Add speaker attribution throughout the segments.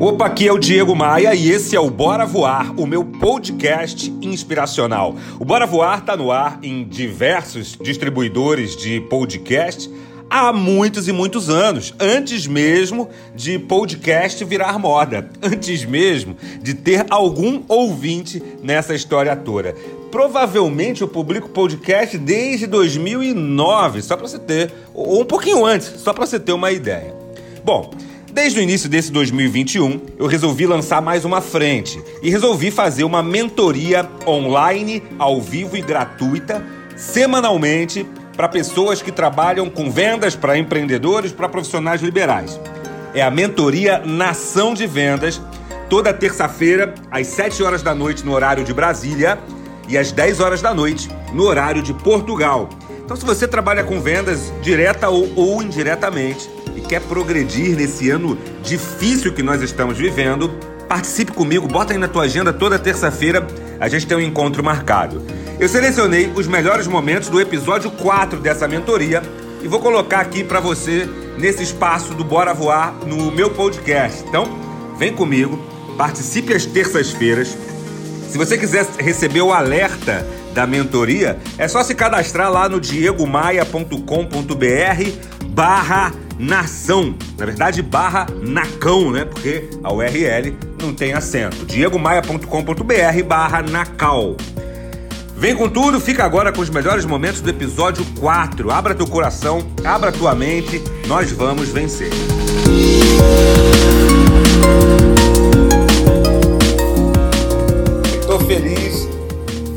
Speaker 1: Opa, aqui é o Diego Maia e esse é o Bora Voar, o meu podcast inspiracional. O Bora Voar está no ar em diversos distribuidores de podcast há muitos e muitos anos, antes mesmo de podcast virar moda, antes mesmo de ter algum ouvinte nessa história toda. Provavelmente eu publico podcast desde 2009, só para você ter, ou um pouquinho antes, só para você ter uma ideia. Bom, Desde o início desse 2021, eu resolvi lançar mais uma frente e resolvi fazer uma mentoria online, ao vivo e gratuita, semanalmente, para pessoas que trabalham com vendas, para empreendedores, para profissionais liberais. É a mentoria Nação de Vendas, toda terça-feira, às 7 horas da noite, no horário de Brasília, e às 10 horas da noite, no horário de Portugal. Então, se você trabalha com vendas direta ou, ou indiretamente, e quer progredir nesse ano difícil que nós estamos vivendo, participe comigo, bota aí na tua agenda toda terça-feira, a gente tem um encontro marcado. Eu selecionei os melhores momentos do episódio 4 dessa mentoria e vou colocar aqui para você nesse espaço do Bora Voar no meu podcast. Então, vem comigo, participe às terças-feiras. Se você quiser receber o alerta da mentoria, é só se cadastrar lá no diegomaia.com.br barra nação. Na verdade, barra nacão, né? Porque a URL não tem acento. diegomaia.com.br barra nacal. Vem com tudo, fica agora com os melhores momentos do episódio 4. Abra teu coração, abra tua mente, nós vamos vencer. Estou feliz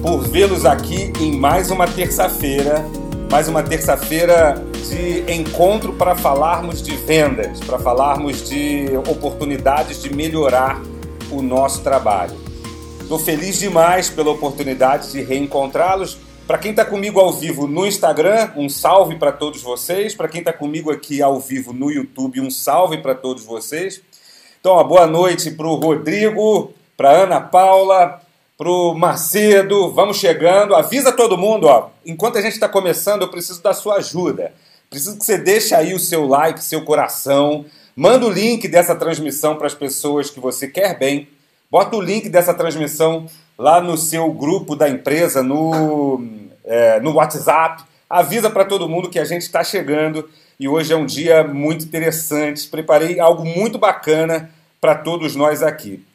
Speaker 1: por vê-los aqui em mais uma terça-feira, mais uma terça-feira de encontro para falarmos de vendas, para falarmos de oportunidades de melhorar o nosso trabalho. Estou feliz demais pela oportunidade de reencontrá-los. Para quem está comigo ao vivo no Instagram, um salve para todos vocês. Para quem está comigo aqui ao vivo no YouTube, um salve para todos vocês. Então, uma boa noite para o Rodrigo, para Ana Paula, para o Macedo. Vamos chegando. Avisa todo mundo, ó. Enquanto a gente está começando, eu preciso da sua ajuda. Preciso que você deixe aí o seu like, seu coração. Manda o link dessa transmissão para as pessoas que você quer bem. Bota o link dessa transmissão lá no seu grupo da empresa, no, é, no WhatsApp. Avisa para todo mundo que a gente está chegando e hoje é um dia muito interessante. Preparei algo muito bacana para todos nós aqui.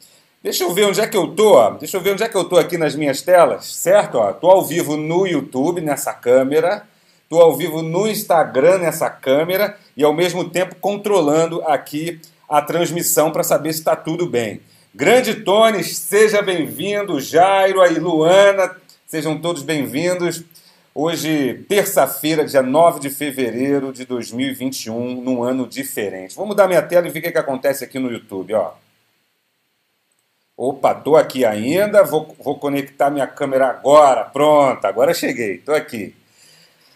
Speaker 1: Deixa eu ver onde é que eu tô. Ó. Deixa eu ver onde é que eu tô aqui nas minhas telas, certo? Ó, tô ao vivo no YouTube nessa câmera. Estou ao vivo no Instagram nessa câmera e ao mesmo tempo controlando aqui a transmissão para saber se está tudo bem. Grande Tony, seja bem-vindo. Jairo aí, Luana, sejam todos bem-vindos. Hoje, terça-feira, dia 9 de fevereiro de 2021, num ano diferente. Vou mudar minha tela e ver o que, que acontece aqui no YouTube. Ó. Opa, tô aqui ainda. Vou, vou conectar minha câmera agora. Pronto, agora cheguei. Tô aqui.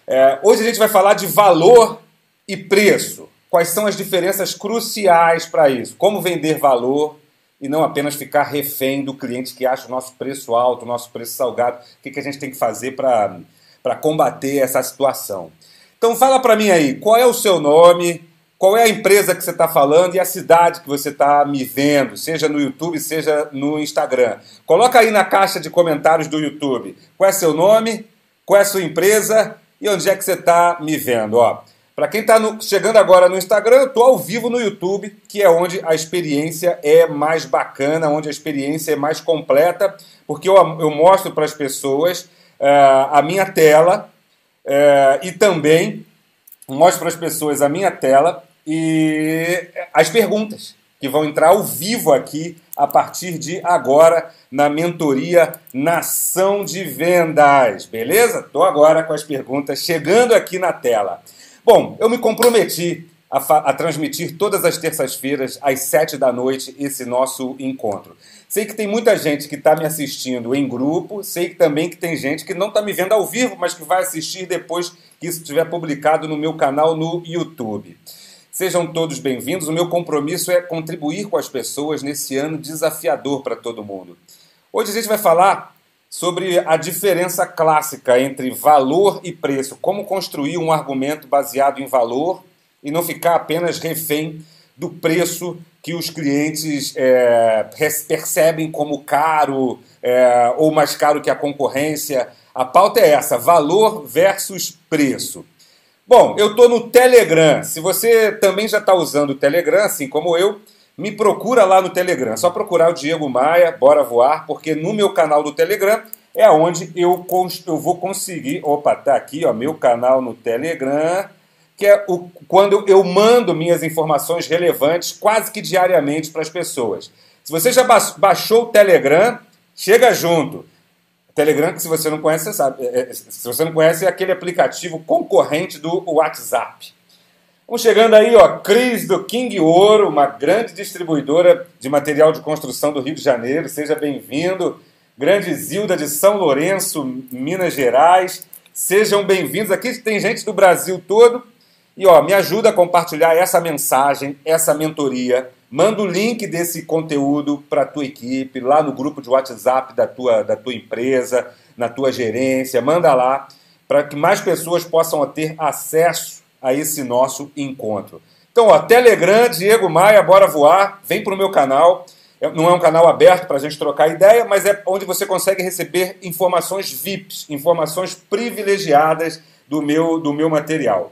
Speaker 1: É, hoje a gente vai falar de valor e preço. Quais são as diferenças cruciais para isso? Como vender valor e não apenas ficar refém do cliente que acha o nosso preço alto, o nosso preço salgado. O que, que a gente tem que fazer para combater essa situação? Então fala para mim aí, qual é o seu nome, qual é a empresa que você está falando e a cidade que você está me vendo, seja no YouTube, seja no Instagram. Coloca aí na caixa de comentários do YouTube qual é seu nome, qual é a sua empresa e onde é que você está me vendo? Ó, para quem está chegando agora no Instagram, eu estou ao vivo no YouTube, que é onde a experiência é mais bacana, onde a experiência é mais completa, porque eu, eu mostro para as pessoas uh, a minha tela uh, e também mostro para as pessoas a minha tela e as perguntas que vão entrar ao vivo aqui a partir de agora na mentoria Nação de Vendas, beleza? Estou agora com as perguntas chegando aqui na tela. Bom, eu me comprometi a, a transmitir todas as terças-feiras às sete da noite esse nosso encontro. Sei que tem muita gente que está me assistindo em grupo, sei que também que tem gente que não está me vendo ao vivo, mas que vai assistir depois que isso estiver publicado no meu canal no YouTube. Sejam todos bem-vindos. O meu compromisso é contribuir com as pessoas nesse ano desafiador para todo mundo. Hoje a gente vai falar sobre a diferença clássica entre valor e preço, como construir um argumento baseado em valor e não ficar apenas refém do preço que os clientes é, percebem como caro é, ou mais caro que a concorrência. A pauta é essa: valor versus preço. Bom, eu estou no Telegram. Se você também já está usando o Telegram, assim como eu, me procura lá no Telegram. É só procurar o Diego Maia, bora voar, porque no meu canal do Telegram é onde eu, eu vou conseguir. Opa, tá aqui, ó, meu canal no Telegram, que é o, quando eu mando minhas informações relevantes quase que diariamente para as pessoas. Se você já baixou o Telegram, chega junto. Telegram, que se você não conhece, você sabe. É, é, se você não conhece, é aquele aplicativo concorrente do WhatsApp. Vamos chegando aí, ó, Cris do King Ouro, uma grande distribuidora de material de construção do Rio de Janeiro. Seja bem-vindo. Grande Zilda de São Lourenço, Minas Gerais. Sejam bem-vindos. Aqui tem gente do Brasil todo. E ó, me ajuda a compartilhar essa mensagem, essa mentoria Manda o link desse conteúdo para a tua equipe, lá no grupo de WhatsApp da tua, da tua empresa, na tua gerência. Manda lá para que mais pessoas possam ter acesso a esse nosso encontro. Então, ó, Telegram, Diego Maia, bora voar. Vem para o meu canal. É, não é um canal aberto para a gente trocar ideia, mas é onde você consegue receber informações VIPs, informações privilegiadas do meu, do meu material.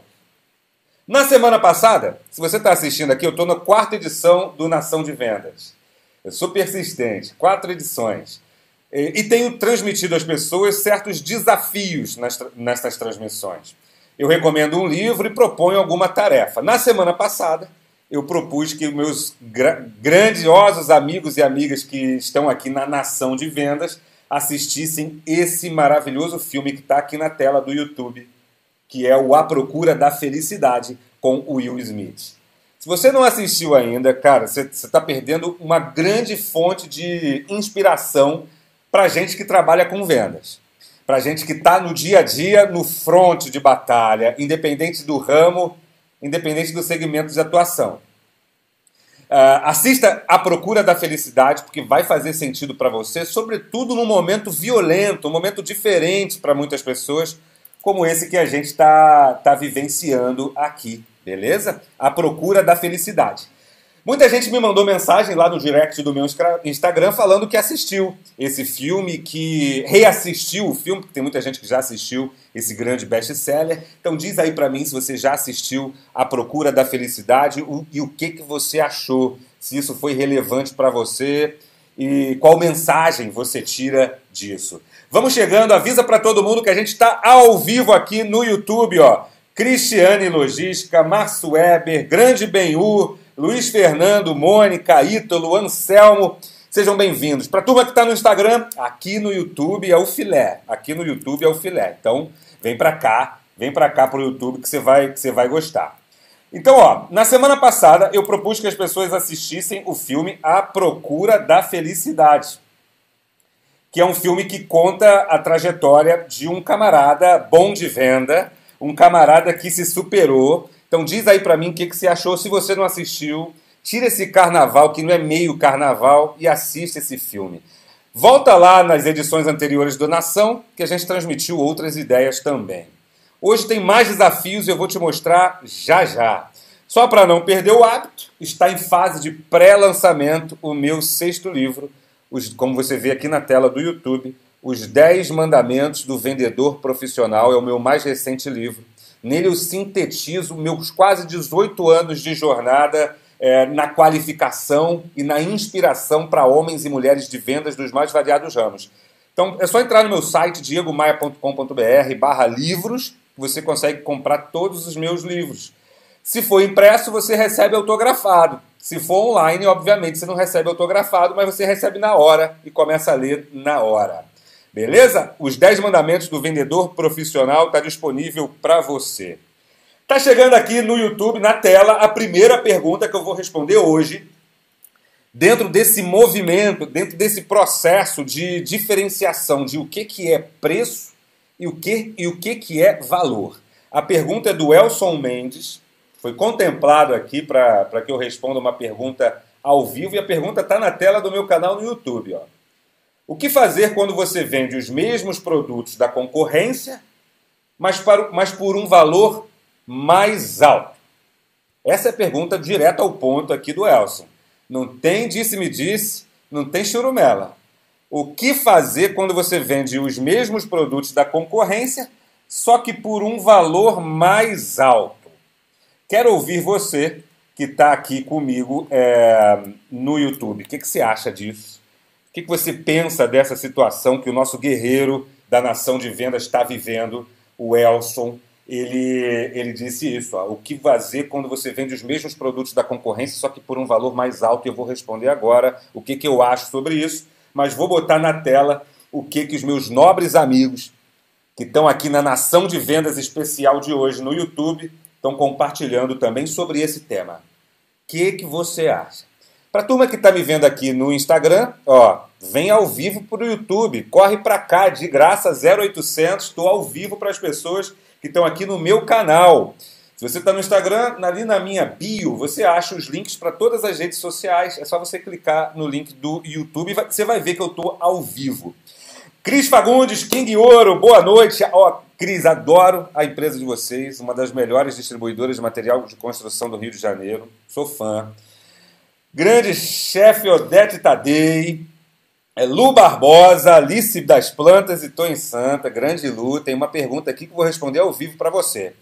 Speaker 1: Na semana passada, se você está assistindo aqui, eu estou na quarta edição do Nação de Vendas. Eu sou persistente, quatro edições. E, tenho transmitido às pessoas certos desafios nessas transmissões. Eu recomendo um livro e proponho alguma tarefa. Na semana passada, eu propus que meus gra grandiosos amigos e amigas que estão aqui na Nação de Vendas assistissem esse maravilhoso filme que está aqui na tela do YouTube que é o A Procura da Felicidade com Will Smith. Se você não assistiu ainda, cara, você está perdendo uma grande fonte de inspiração para gente que trabalha com vendas. Para gente que está no dia a dia, no fronte de batalha, independente do ramo, independente do segmento de atuação. Uh, assista A Procura da Felicidade, porque vai fazer sentido para você, sobretudo num momento violento, um momento diferente para muitas pessoas, como esse que a gente está tá vivenciando aqui, beleza? A procura da felicidade. Muita gente me mandou mensagem lá no direct do meu Instagram falando que assistiu esse filme, que reassistiu o filme, porque tem muita gente que já assistiu esse grande best-seller. Então diz aí para mim se você já assistiu A Procura da Felicidade e o que, que você achou, se isso foi relevante para você e qual mensagem você tira disso. Vamos chegando, avisa para todo mundo que a gente está ao vivo aqui no YouTube, ó. Cristiane Logística, Márcio Weber, Grande Benhur, Luiz Fernando, Mônica, Ítalo, Anselmo. Sejam bem-vindos. Para a turma que está no Instagram, aqui no YouTube é o filé. Aqui no YouTube é o filé. Então, vem para cá, vem para cá para o YouTube que você vai, que você vai gostar. Então, ó, na semana passada eu propus que as pessoas assistissem o filme A Procura da Felicidade que é um filme que conta a trajetória de um camarada bom de venda, um camarada que se superou. Então diz aí para mim o que, que você achou. Se você não assistiu, tira esse carnaval, que não é meio carnaval, e assista esse filme. Volta lá nas edições anteriores do Nação, que a gente transmitiu outras ideias também. Hoje tem mais desafios e eu vou te mostrar já já. Só para não perder o hábito, está em fase de pré-lançamento o meu sexto livro, os, como você vê aqui na tela do YouTube, Os 10 Mandamentos do Vendedor Profissional, é o meu mais recente livro. Nele eu sintetizo meus quase 18 anos de jornada é, na qualificação e na inspiração para homens e mulheres de vendas dos mais variados ramos. Então é só entrar no meu site diegomaia.com.br barra livros, você consegue comprar todos os meus livros. Se for impresso, você recebe autografado. Se for online, obviamente você não recebe autografado, mas você recebe na hora e começa a ler na hora. Beleza? Os 10 mandamentos do vendedor profissional está disponível para você. Tá chegando aqui no YouTube, na tela, a primeira pergunta que eu vou responder hoje, dentro desse movimento, dentro desse processo de diferenciação de o que, que é preço e o que, e o que, que é valor. A pergunta é do Elson Mendes, foi contemplado aqui para que eu responda uma pergunta ao vivo e a pergunta está na tela do meu canal no YouTube. Ó. O que fazer quando você vende os mesmos produtos da concorrência, mas, para, mas por um valor mais alto? Essa é a pergunta direta ao ponto aqui do Elson. Não tem disse-me disse, não tem churumela. O que fazer quando você vende os mesmos produtos da concorrência, só que por um valor mais alto? Quero ouvir você que está aqui comigo é, no YouTube. O que, que você acha disso? O que, que você pensa dessa situação que o nosso guerreiro da nação de vendas está vivendo, o Elson? Ele, ele disse isso: ó, o que fazer quando você vende os mesmos produtos da concorrência, só que por um valor mais alto? Eu vou responder agora o que, que eu acho sobre isso mas vou botar na tela o que, que os meus nobres amigos que estão aqui na Nação de Vendas Especial de hoje no YouTube estão compartilhando também sobre esse tema. O que, que você acha? Para a turma que está me vendo aqui no Instagram, ó, vem ao vivo para o YouTube, corre para cá, de graça 0800, estou ao vivo para as pessoas que estão aqui no meu canal. Se você está no Instagram, ali na minha bio, você acha os links para todas as redes sociais. É só você clicar no link do YouTube e você vai ver que eu estou ao vivo. Cris Fagundes, King Ouro, boa noite. Oh, Cris, adoro a empresa de vocês, uma das melhores distribuidoras de material de construção do Rio de Janeiro. Sou fã. Grande chefe Odete Tadei, é Lu Barbosa, Alice das Plantas e Tô em Santa, grande Lu. Tem uma pergunta aqui que vou responder ao vivo para você.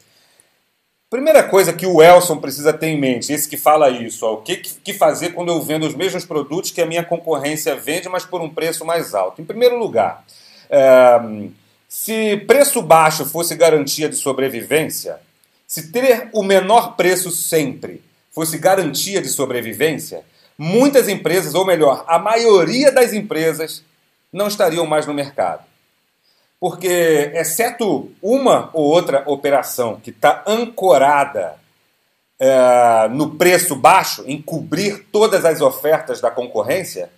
Speaker 1: Primeira coisa que o Elson precisa ter em mente, esse que fala isso, ó, o que, que fazer quando eu vendo os mesmos produtos que a minha concorrência vende, mas por um preço mais alto? Em primeiro lugar, é, se preço baixo fosse garantia de sobrevivência, se ter o menor preço sempre fosse garantia de sobrevivência, muitas empresas, ou melhor, a maioria das empresas, não estariam mais no mercado porque, exceto uma ou outra operação que está ancorada é, no preço baixo, em cobrir todas as ofertas da concorrência,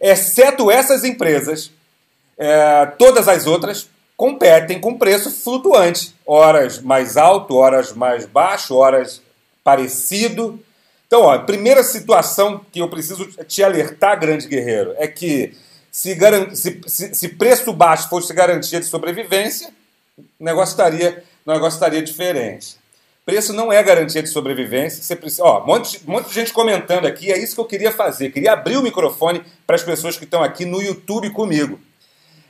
Speaker 1: exceto essas empresas, é, todas as outras competem com preço flutuante, horas mais alto, horas mais baixo, horas parecido. Então, ó, a primeira situação que eu preciso te alertar, grande guerreiro, é que se, se, se, preço baixo fosse garantia de sobrevivência, o negócio estaria, o negócio estaria diferente. Preço não é garantia de sobrevivência. Você precisa, ó, um monte, um monte de gente comentando aqui, é isso que eu queria fazer. Queria abrir o microfone para as pessoas que estão aqui no YouTube comigo.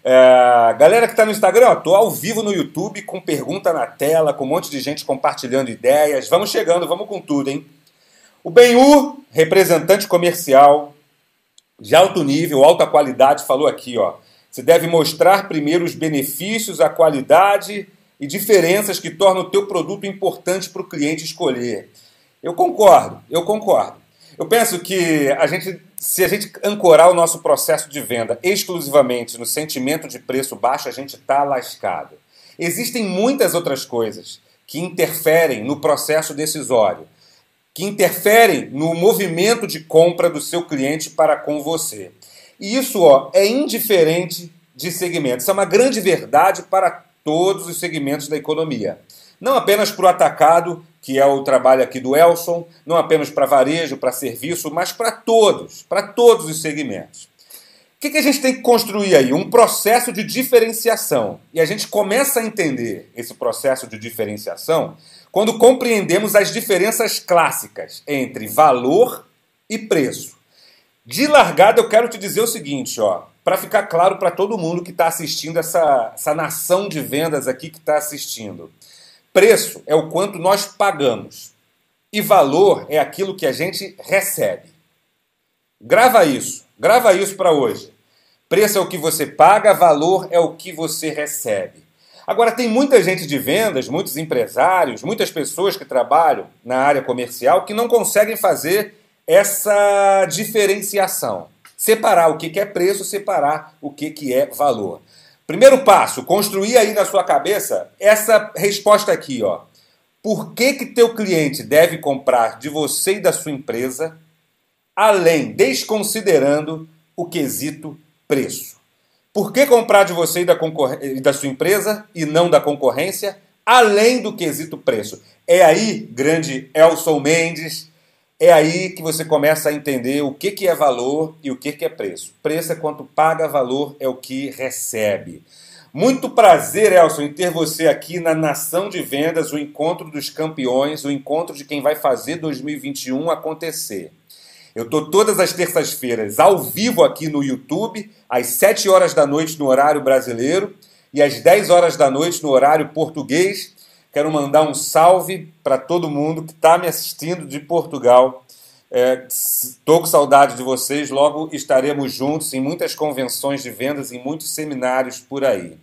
Speaker 1: É, galera que está no Instagram, estou ao vivo no YouTube com pergunta na tela, com um monte de gente compartilhando ideias. Vamos chegando, vamos com tudo, hein? O Benhu, representante comercial, de alto nível, alta qualidade, falou aqui, ó. Você deve mostrar primeiro os benefícios, a qualidade e diferenças que tornam o teu produto importante para o cliente escolher. Eu concordo, eu concordo. Eu penso que a gente, se a gente ancorar o nosso processo de venda exclusivamente no sentimento de preço baixo, a gente está lascado. Existem muitas outras coisas que interferem no processo decisório que interferem no movimento de compra do seu cliente para com você. E isso ó, é indiferente de segmentos. Isso é uma grande verdade para todos os segmentos da economia. Não apenas para o atacado, que é o trabalho aqui do Elson, não apenas para varejo, para serviço, mas para todos, para todos os segmentos. O que, que a gente tem que construir aí? Um processo de diferenciação. E a gente começa a entender esse processo de diferenciação quando compreendemos as diferenças clássicas entre valor e preço. De largada, eu quero te dizer o seguinte, ó, para ficar claro para todo mundo que está assistindo essa, essa nação de vendas aqui que está assistindo. Preço é o quanto nós pagamos e valor é aquilo que a gente recebe. Grava isso, grava isso para hoje. Preço é o que você paga, valor é o que você recebe. Agora, tem muita gente de vendas, muitos empresários, muitas pessoas que trabalham na área comercial que não conseguem fazer essa diferenciação. Separar o que é preço, separar o que é valor. Primeiro passo, construir aí na sua cabeça essa resposta aqui, ó. Por que, que teu cliente deve comprar de você e da sua empresa, além, desconsiderando o quesito preço? Por que comprar de você e da, da sua empresa e não da concorrência, além do quesito preço? É aí, grande Elson Mendes, é aí que você começa a entender o que, que é valor e o que, que é preço. Preço é quanto paga, valor é o que recebe. Muito prazer, Elson, em ter você aqui na Nação de Vendas, o encontro dos campeões, o encontro de quem vai fazer 2021 acontecer. Eu estou todas as terças-feiras ao vivo aqui no YouTube, às 7 horas da noite no horário brasileiro e às 10 horas da noite no horário português. Quero mandar um salve para todo mundo que está me assistindo de Portugal. Estou é, com saudade de vocês, logo estaremos juntos em muitas convenções de vendas, em muitos seminários por aí.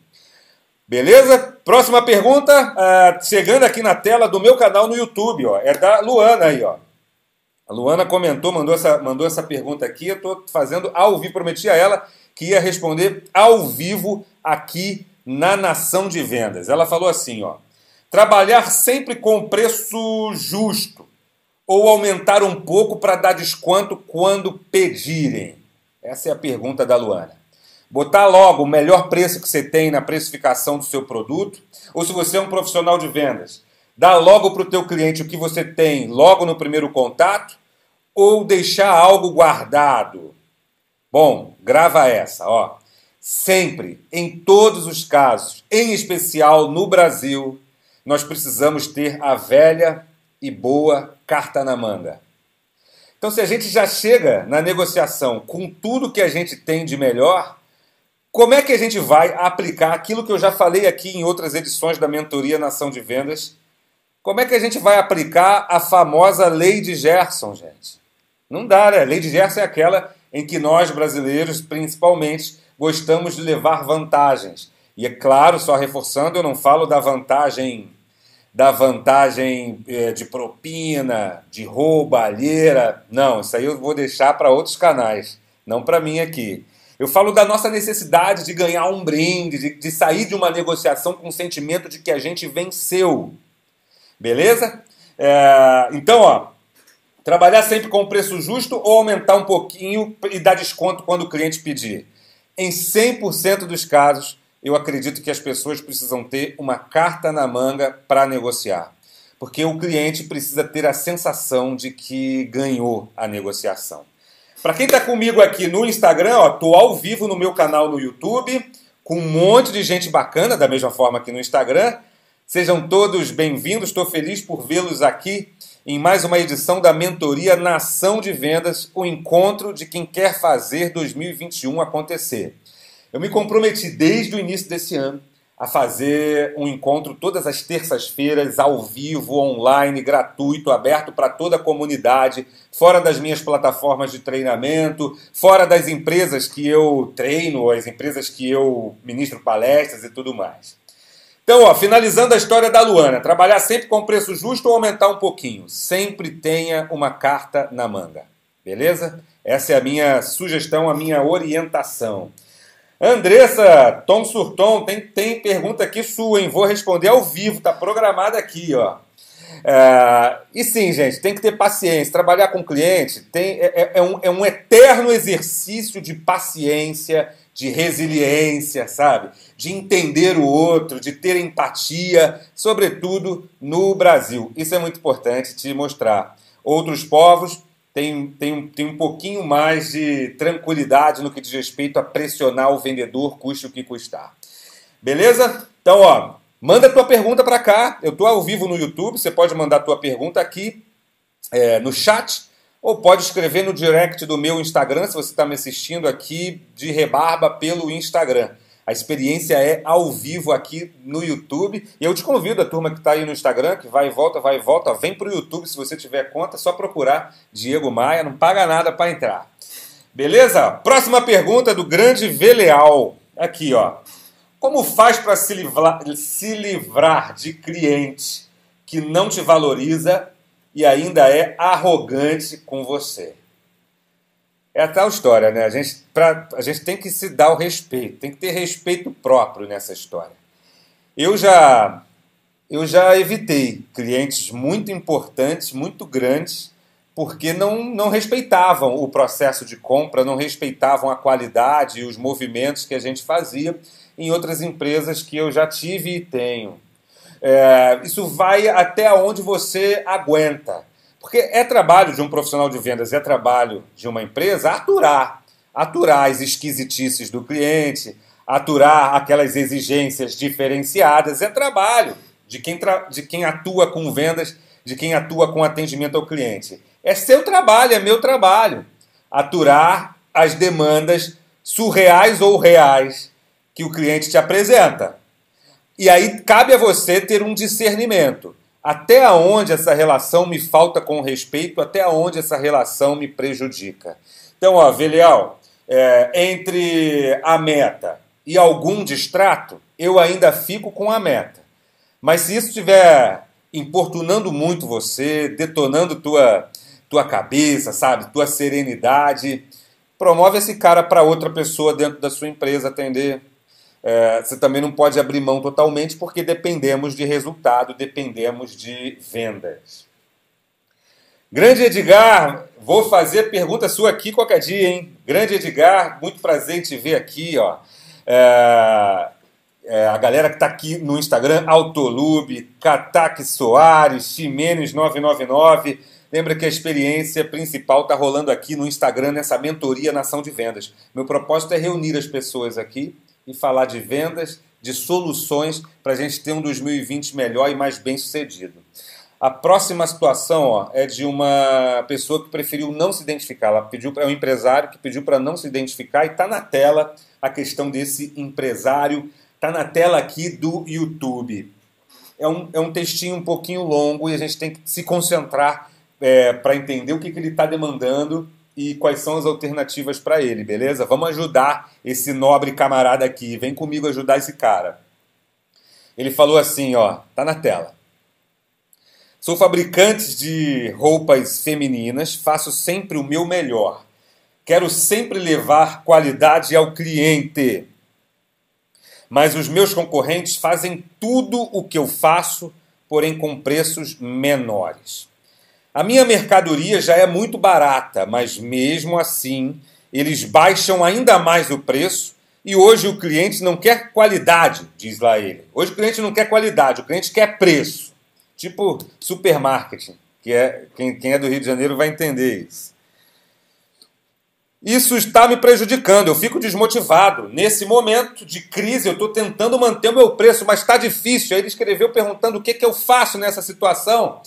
Speaker 1: Beleza? Próxima pergunta, uh, chegando aqui na tela do meu canal no YouTube, ó, é da Luana aí, ó. A Luana comentou, mandou essa, mandou essa pergunta aqui, eu estou fazendo ao vivo, prometi a ela que ia responder ao vivo aqui na Nação de Vendas. Ela falou assim, ó, trabalhar sempre com preço justo ou aumentar um pouco para dar desconto quando pedirem? Essa é a pergunta da Luana. Botar logo o melhor preço que você tem na precificação do seu produto, ou se você é um profissional de vendas, dar logo para o teu cliente o que você tem logo no primeiro contato, ou deixar algo guardado. Bom, grava essa, ó. Sempre, em todos os casos, em especial no Brasil, nós precisamos ter a velha e boa carta na manga. Então, se a gente já chega na negociação com tudo que a gente tem de melhor, como é que a gente vai aplicar aquilo que eu já falei aqui em outras edições da mentoria Nação de Vendas? Como é que a gente vai aplicar a famosa lei de Gerson, gente? Não dá, né? A lei de Gerson é aquela em que nós brasileiros, principalmente, gostamos de levar vantagens. E é claro, só reforçando, eu não falo da vantagem da vantagem é, de propina, de roubalheira. Não, isso aí eu vou deixar para outros canais, não para mim aqui. Eu falo da nossa necessidade de ganhar um brinde, de, de sair de uma negociação com o sentimento de que a gente venceu. Beleza? É, então, ó, trabalhar sempre com preço justo ou aumentar um pouquinho e dar desconto quando o cliente pedir. Em 100% dos casos, eu acredito que as pessoas precisam ter uma carta na manga para negociar. Porque o cliente precisa ter a sensação de que ganhou a negociação. Para quem está comigo aqui no Instagram, estou ao vivo no meu canal no YouTube, com um monte de gente bacana, da mesma forma que no Instagram. Sejam todos bem-vindos, estou feliz por vê-los aqui em mais uma edição da mentoria Nação de Vendas, o encontro de quem quer fazer 2021 acontecer. Eu me comprometi desde o início desse ano a fazer um encontro todas as terças-feiras, ao vivo, online, gratuito, aberto para toda a comunidade, fora das minhas plataformas de treinamento, fora das empresas que eu treino, as empresas que eu ministro palestras e tudo mais. Então, ó, finalizando a história da Luana, trabalhar sempre com preço justo ou aumentar um pouquinho. Sempre tenha uma carta na manga. Beleza? Essa é a minha sugestão, a minha orientação. Andressa, Tom Surtom, tem, tem pergunta aqui sua, hein? Vou responder ao vivo, tá programada aqui, ó. É, e sim, gente, tem que ter paciência. Trabalhar com cliente tem, é, é, é, um, é um eterno exercício de paciência, de resiliência, sabe? De entender o outro, de ter empatia, sobretudo no Brasil. Isso é muito importante te mostrar. Outros povos tem, tem, tem um pouquinho mais de tranquilidade no que diz respeito a pressionar o vendedor, custe o que custar. Beleza? Então, ó, manda tua pergunta para cá. Eu estou ao vivo no YouTube, você pode mandar tua pergunta aqui é, no chat ou pode escrever no direct do meu Instagram, se você está me assistindo aqui de rebarba pelo Instagram. A experiência é ao vivo aqui no YouTube. E eu te convido, a turma que está aí no Instagram, que vai e volta, vai e volta, vem para o YouTube se você tiver conta, é só procurar Diego Maia, não paga nada para entrar. Beleza? Próxima pergunta do grande Veleal. Aqui, ó. Como faz para se livrar, se livrar de cliente que não te valoriza e ainda é arrogante com você? É a tal história, né? A gente, pra, a gente tem que se dar o respeito, tem que ter respeito próprio nessa história. Eu já, eu já evitei clientes muito importantes, muito grandes, porque não, não respeitavam o processo de compra, não respeitavam a qualidade e os movimentos que a gente fazia em outras empresas que eu já tive e tenho. É, isso vai até onde você aguenta. Porque é trabalho de um profissional de vendas, é trabalho de uma empresa aturar, aturar as esquisitices do cliente, aturar aquelas exigências diferenciadas é trabalho de quem, de quem atua com vendas, de quem atua com atendimento ao cliente. É seu trabalho, é meu trabalho. Aturar as demandas surreais ou reais que o cliente te apresenta. E aí cabe a você ter um discernimento. Até onde essa relação me falta com respeito, até onde essa relação me prejudica. Então, ó, Velial, é, entre a meta e algum distrato, eu ainda fico com a meta. Mas se isso estiver importunando muito você, detonando tua, tua cabeça, sabe, tua serenidade, promove esse cara para outra pessoa dentro da sua empresa atender. É, você também não pode abrir mão totalmente porque dependemos de resultado, dependemos de vendas. Grande Edgar, vou fazer pergunta sua aqui qualquer dia, hein? Grande Edgar, muito prazer em te ver aqui, ó. É, é, a galera que está aqui no Instagram, Autolube, Katak Soares, Ximenes 999. Lembra que a experiência principal está rolando aqui no Instagram, nessa mentoria Nação de Vendas. Meu propósito é reunir as pessoas aqui e falar de vendas, de soluções para a gente ter um 2020 melhor e mais bem sucedido. A próxima situação ó, é de uma pessoa que preferiu não se identificar. Ela pediu é um empresário que pediu para não se identificar e está na tela a questão desse empresário. Está na tela aqui do YouTube. É um, é um textinho um pouquinho longo e a gente tem que se concentrar é, para entender o que, que ele está demandando e quais são as alternativas para ele, beleza? Vamos ajudar esse nobre camarada aqui. Vem comigo ajudar esse cara. Ele falou assim, ó, tá na tela. Sou fabricante de roupas femininas, faço sempre o meu melhor. Quero sempre levar qualidade ao cliente. Mas os meus concorrentes fazem tudo o que eu faço, porém com preços menores. A minha mercadoria já é muito barata, mas mesmo assim eles baixam ainda mais o preço e hoje o cliente não quer qualidade, diz lá ele. Hoje o cliente não quer qualidade, o cliente quer preço. Tipo supermarketing, que é quem, quem é do Rio de Janeiro vai entender isso. Isso está me prejudicando, eu fico desmotivado. Nesse momento de crise, eu estou tentando manter o meu preço, mas está difícil. Aí ele escreveu perguntando o que, que eu faço nessa situação.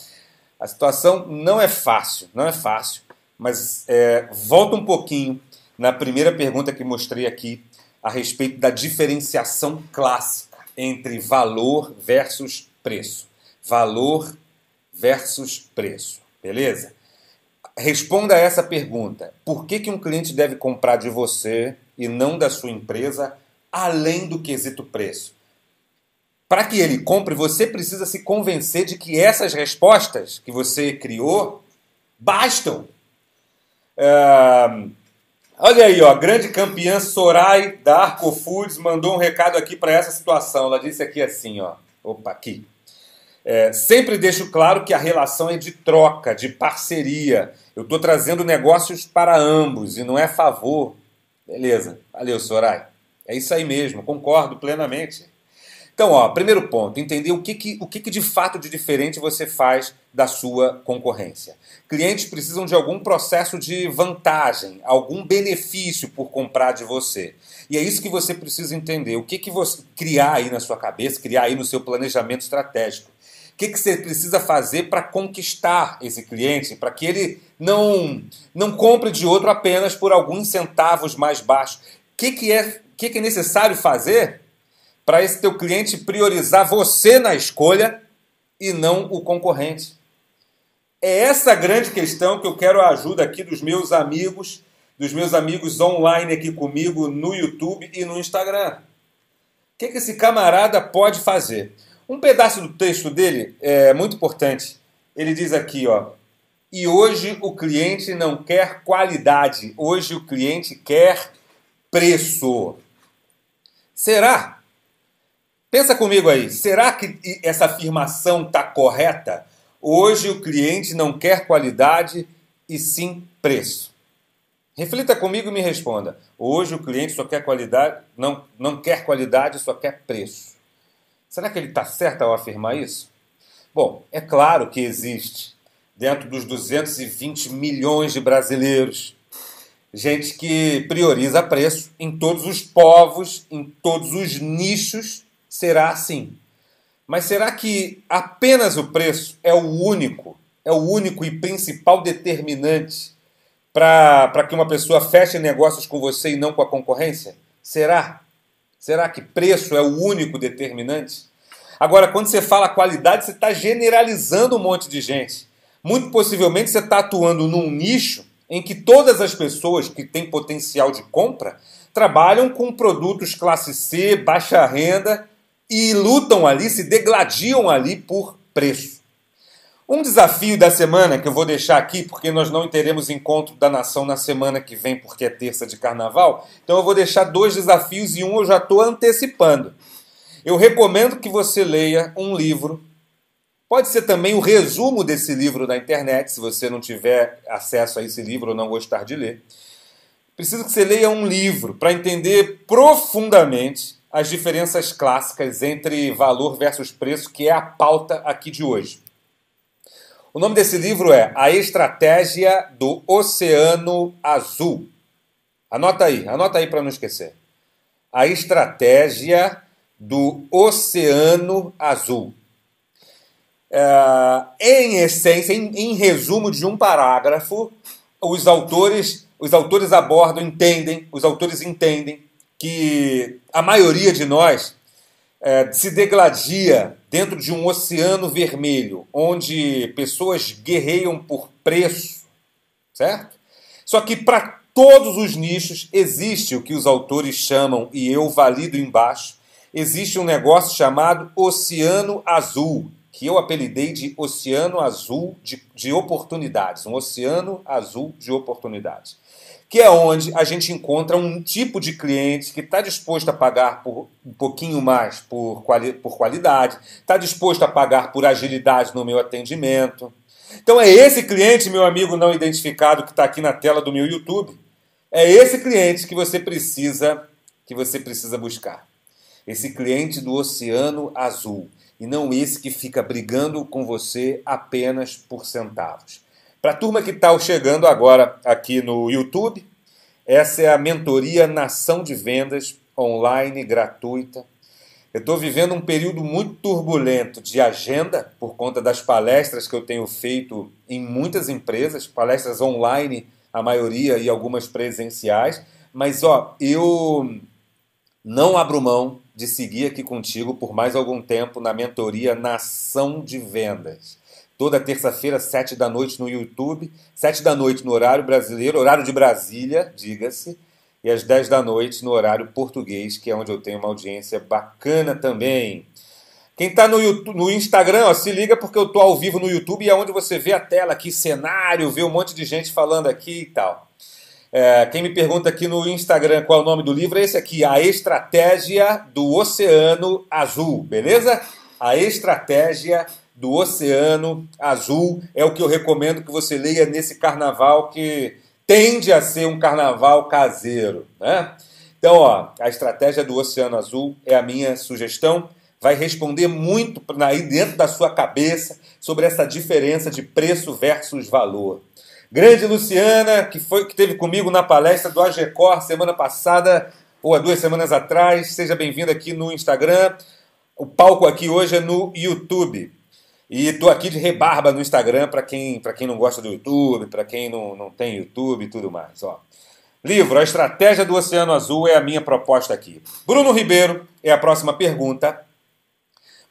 Speaker 1: A situação não é fácil, não é fácil, mas é, volta um pouquinho na primeira pergunta que mostrei aqui a respeito da diferenciação clássica entre valor versus preço. Valor versus preço, beleza? Responda a essa pergunta: por que, que um cliente deve comprar de você e não da sua empresa, além do quesito preço? Para que ele compre, você precisa se convencer de que essas respostas que você criou bastam. Uh, olha aí, ó, grande campeã Sorai da Arco Foods mandou um recado aqui para essa situação. Ela disse aqui assim, ó, opa, aqui. É, sempre deixo claro que a relação é de troca, de parceria. Eu estou trazendo negócios para ambos e não é favor. Beleza, valeu, Sorai. É isso aí mesmo, concordo plenamente. Então, ó, primeiro ponto, entender o que, que, o que, que de fato de diferente você faz da sua concorrência. Clientes precisam de algum processo de vantagem, algum benefício por comprar de você. E é isso que você precisa entender. O que, que você criar aí na sua cabeça, criar aí no seu planejamento estratégico. O que, que você precisa fazer para conquistar esse cliente, para que ele não, não compre de outro apenas por alguns centavos mais baixos. O que, que, é, que, que é necessário fazer para esse teu cliente priorizar você na escolha e não o concorrente. É essa grande questão que eu quero a ajuda aqui dos meus amigos, dos meus amigos online aqui comigo no YouTube e no Instagram. O que, que esse camarada pode fazer? Um pedaço do texto dele é muito importante. Ele diz aqui, ó, e hoje o cliente não quer qualidade, hoje o cliente quer preço. Será? Pensa comigo aí, será que essa afirmação está correta? Hoje o cliente não quer qualidade e sim preço. Reflita comigo e me responda. Hoje o cliente só quer qualidade, não, não quer qualidade, só quer preço. Será que ele está certo ao afirmar isso? Bom, é claro que existe, dentro dos 220 milhões de brasileiros, gente que prioriza preço em todos os povos, em todos os nichos, será assim. Mas será que apenas o preço é o único, é o único e principal determinante para que uma pessoa feche negócios com você e não com a concorrência? Será? Será que preço é o único determinante? Agora, quando você fala qualidade, você está generalizando um monte de gente. Muito possivelmente você está atuando num nicho em que todas as pessoas que têm potencial de compra trabalham com produtos classe C, baixa renda e lutam ali, se degladiam ali por preço. Um desafio da semana que eu vou deixar aqui, porque nós não teremos encontro da nação na semana que vem, porque é terça de carnaval, então eu vou deixar dois desafios e um eu já estou antecipando. Eu recomendo que você leia um livro Pode ser também o resumo desse livro na internet, se você não tiver acesso a esse livro ou não gostar de ler. Preciso que você leia um livro para entender profundamente as diferenças clássicas entre valor versus preço, que é a pauta aqui de hoje. O nome desse livro é A Estratégia do Oceano Azul. Anota aí, anota aí para não esquecer. A Estratégia do Oceano Azul. É, em essência, em, em, resumo de um parágrafo, os autores, os autores abordam, entendem, os autores entendem que a maioria de nós é, se degladia dentro de um oceano vermelho, onde pessoas guerreiam por preço, certo? Só que para todos os nichos existe o que os autores chamam, e eu valido embaixo, existe um negócio chamado oceano azul, que eu apelidei de Oceano Azul de, de Oportunidades, um oceano azul de oportunidades, que é onde a gente encontra um tipo de cliente que está disposto a pagar por um pouquinho mais por, quali, por qualidade, está disposto a pagar por agilidade no meu atendimento. Então é esse cliente, meu amigo não identificado, que está aqui na tela do meu YouTube. É esse cliente que você precisa que você precisa buscar. Esse cliente do Oceano Azul e não esse que fica brigando com você apenas por centavos. Para a turma que está chegando agora aqui no YouTube, essa é a mentoria Nação de Vendas online gratuita. Eu estou vivendo um período muito turbulento de agenda por conta das palestras que eu tenho feito em muitas empresas, palestras online, a maioria e algumas presenciais. Mas ó, eu não abro mão de seguir aqui contigo por mais algum tempo na mentoria Nação de Vendas. Toda terça-feira, sete da noite no YouTube, sete da noite no horário brasileiro, horário de Brasília, diga-se, e às dez da noite no horário português, que é onde eu tenho uma audiência bacana também. Quem está no, no Instagram, ó, se liga porque eu estou ao vivo no YouTube e é onde você vê a tela aqui, cenário, vê um monte de gente falando aqui e tal. É, quem me pergunta aqui no Instagram qual é o nome do livro é esse aqui, A Estratégia do Oceano Azul, beleza? A Estratégia do Oceano Azul é o que eu recomendo que você leia nesse carnaval que tende a ser um carnaval caseiro, né? Então, ó, a Estratégia do Oceano Azul é a minha sugestão. Vai responder muito aí dentro da sua cabeça sobre essa diferença de preço versus valor. Grande Luciana, que foi que teve comigo na palestra do AGCOR semana passada, ou há duas semanas atrás. Seja bem-vinda aqui no Instagram. O palco aqui hoje é no YouTube. E estou aqui de rebarba no Instagram para quem, quem não gosta do YouTube, para quem não, não tem YouTube e tudo mais. Ó. Livro A Estratégia do Oceano Azul é a minha proposta aqui. Bruno Ribeiro é a próxima pergunta.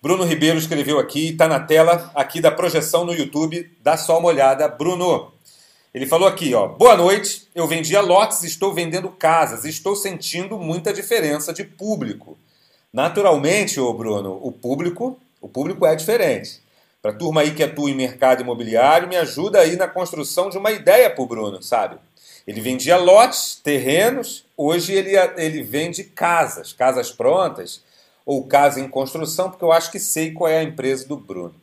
Speaker 1: Bruno Ribeiro escreveu aqui, está na tela aqui da projeção no YouTube. Dá só uma olhada. Bruno, ele falou aqui, ó, boa noite, eu vendia lotes, estou vendendo casas, estou sentindo muita diferença de público. Naturalmente, ô Bruno, o público, o público é diferente. Para a turma aí que atua em mercado imobiliário, me ajuda aí na construção de uma ideia para o Bruno, sabe? Ele vendia lotes, terrenos, hoje ele, ele vende casas, casas prontas, ou casa em construção, porque eu acho que sei qual é a empresa do Bruno.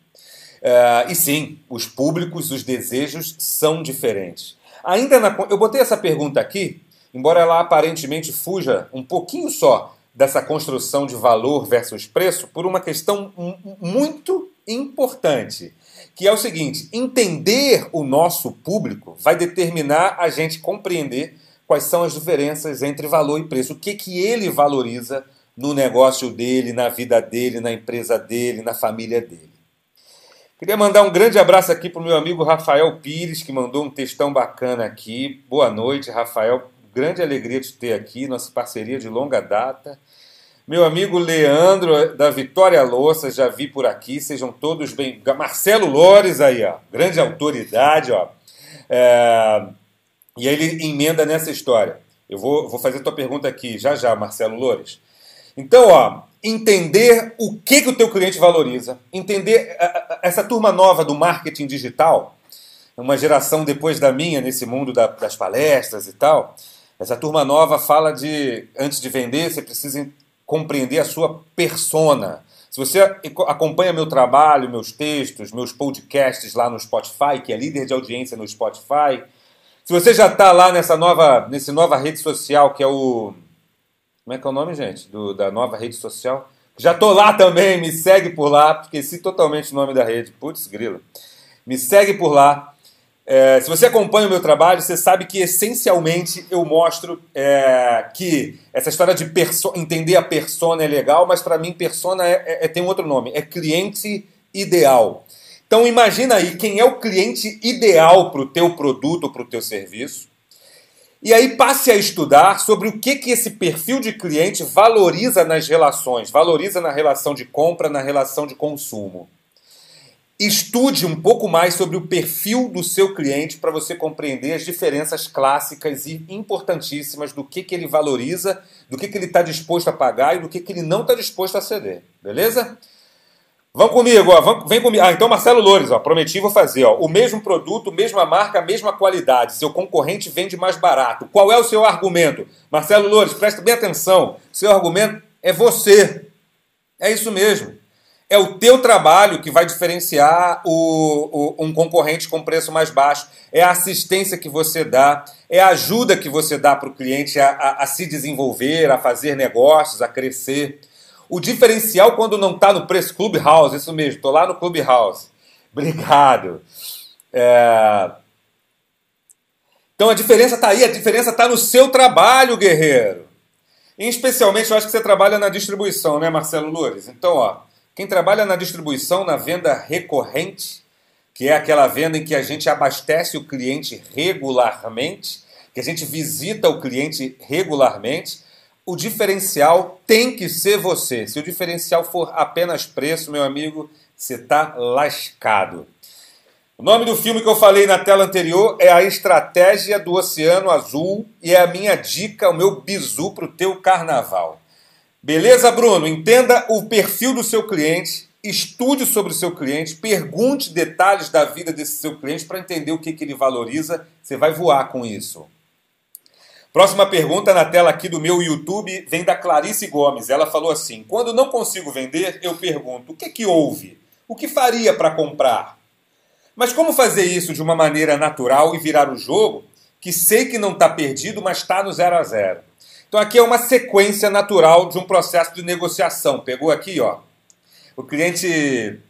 Speaker 1: Uh, e sim, os públicos, os desejos são diferentes. Ainda na, eu botei essa pergunta aqui, embora ela aparentemente fuja um pouquinho só dessa construção de valor versus preço, por uma questão muito importante, que é o seguinte: entender o nosso público vai determinar a gente compreender quais são as diferenças entre valor e preço. O que, que ele valoriza no negócio dele, na vida dele, na empresa dele, na família dele. Queria mandar um grande abraço aqui para o meu amigo Rafael Pires, que mandou um textão bacana aqui. Boa noite, Rafael. Grande alegria de ter aqui, nossa parceria de longa data. Meu amigo Leandro da Vitória Louça, já vi por aqui, sejam todos bem. Marcelo Lores aí, ó, grande autoridade, ó. É... E aí ele emenda nessa história. Eu vou, vou fazer a tua pergunta aqui já já, Marcelo Lores. Então, ó, entender o que, que o teu cliente valoriza, entender essa turma nova do marketing digital, uma geração depois da minha nesse mundo da, das palestras e tal. Essa turma nova fala de antes de vender, você precisa compreender a sua persona. Se você acompanha meu trabalho, meus textos, meus podcasts lá no Spotify, que é líder de audiência no Spotify, se você já está lá nessa nova, nessa nova rede social que é o como é que é o nome, gente? Do, da nova rede social. Já tô lá também, me segue por lá. Esqueci totalmente o nome da rede. Putz, grilo. Me segue por lá. É, se você acompanha o meu trabalho, você sabe que essencialmente eu mostro é, que essa história de entender a persona é legal, mas para mim persona é, é, é, tem um outro nome, é cliente ideal. Então imagina aí quem é o cliente ideal para o teu produto, para o teu serviço. E aí passe a estudar sobre o que, que esse perfil de cliente valoriza nas relações, valoriza na relação de compra, na relação de consumo. Estude um pouco mais sobre o perfil do seu cliente para você compreender as diferenças clássicas e importantíssimas do que, que ele valoriza, do que, que ele está disposto a pagar e do que, que ele não está disposto a ceder. Beleza? Vão comigo, ó, vão, vem comigo. Ah, então Marcelo Loures, ó, prometi vou fazer, ó. O mesmo produto, mesma marca, mesma qualidade. Seu concorrente vende mais barato. Qual é o seu argumento? Marcelo Loures, presta bem atenção. Seu argumento é você. É isso mesmo. É o teu trabalho que vai diferenciar o, o, um concorrente com preço mais baixo. É a assistência que você dá, é a ajuda que você dá para o cliente a, a, a se desenvolver, a fazer negócios, a crescer. O diferencial quando não está no preço Clubhouse, isso mesmo, estou lá no Clubhouse. Obrigado. É... Então a diferença está aí, a diferença está no seu trabalho, guerreiro. E, especialmente, eu acho que você trabalha na distribuição, né, Marcelo Loures? Então, ó, quem trabalha na distribuição, na venda recorrente, que é aquela venda em que a gente abastece o cliente regularmente, que a gente visita o cliente regularmente, o diferencial tem que ser você. Se o diferencial for apenas preço, meu amigo, você está lascado. O nome do filme que eu falei na tela anterior é A Estratégia do Oceano Azul e é a minha dica, o meu bizu para o teu carnaval. Beleza, Bruno? Entenda o perfil do seu cliente, estude sobre o seu cliente, pergunte detalhes da vida desse seu cliente para entender o que, que ele valoriza. Você vai voar com isso. Próxima pergunta na tela aqui do meu YouTube vem da Clarice Gomes. Ela falou assim: Quando não consigo vender, eu pergunto: o que, que houve? O que faria para comprar? Mas como fazer isso de uma maneira natural e virar o jogo que sei que não está perdido, mas está no zero a zero? Então aqui é uma sequência natural de um processo de negociação. Pegou aqui, ó. O cliente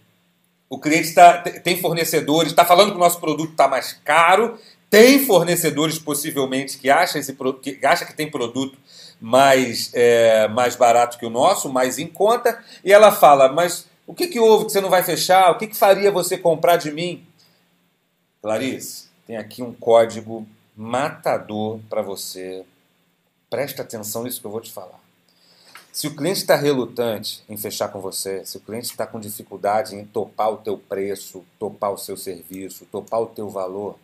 Speaker 1: o cliente tá, tem fornecedores, está falando que o nosso produto está mais caro tem fornecedores possivelmente que acham esse que acha que tem produto mais, é, mais barato que o nosso, mais em conta, e ela fala: Mas o que, que houve que você não vai fechar? O que, que faria você comprar de mim? Clarice, tem aqui um código matador para você. Presta atenção nisso que eu vou te falar. Se o cliente está relutante em fechar com você, se o cliente está com dificuldade em topar o teu preço, topar o seu serviço, topar o teu valor,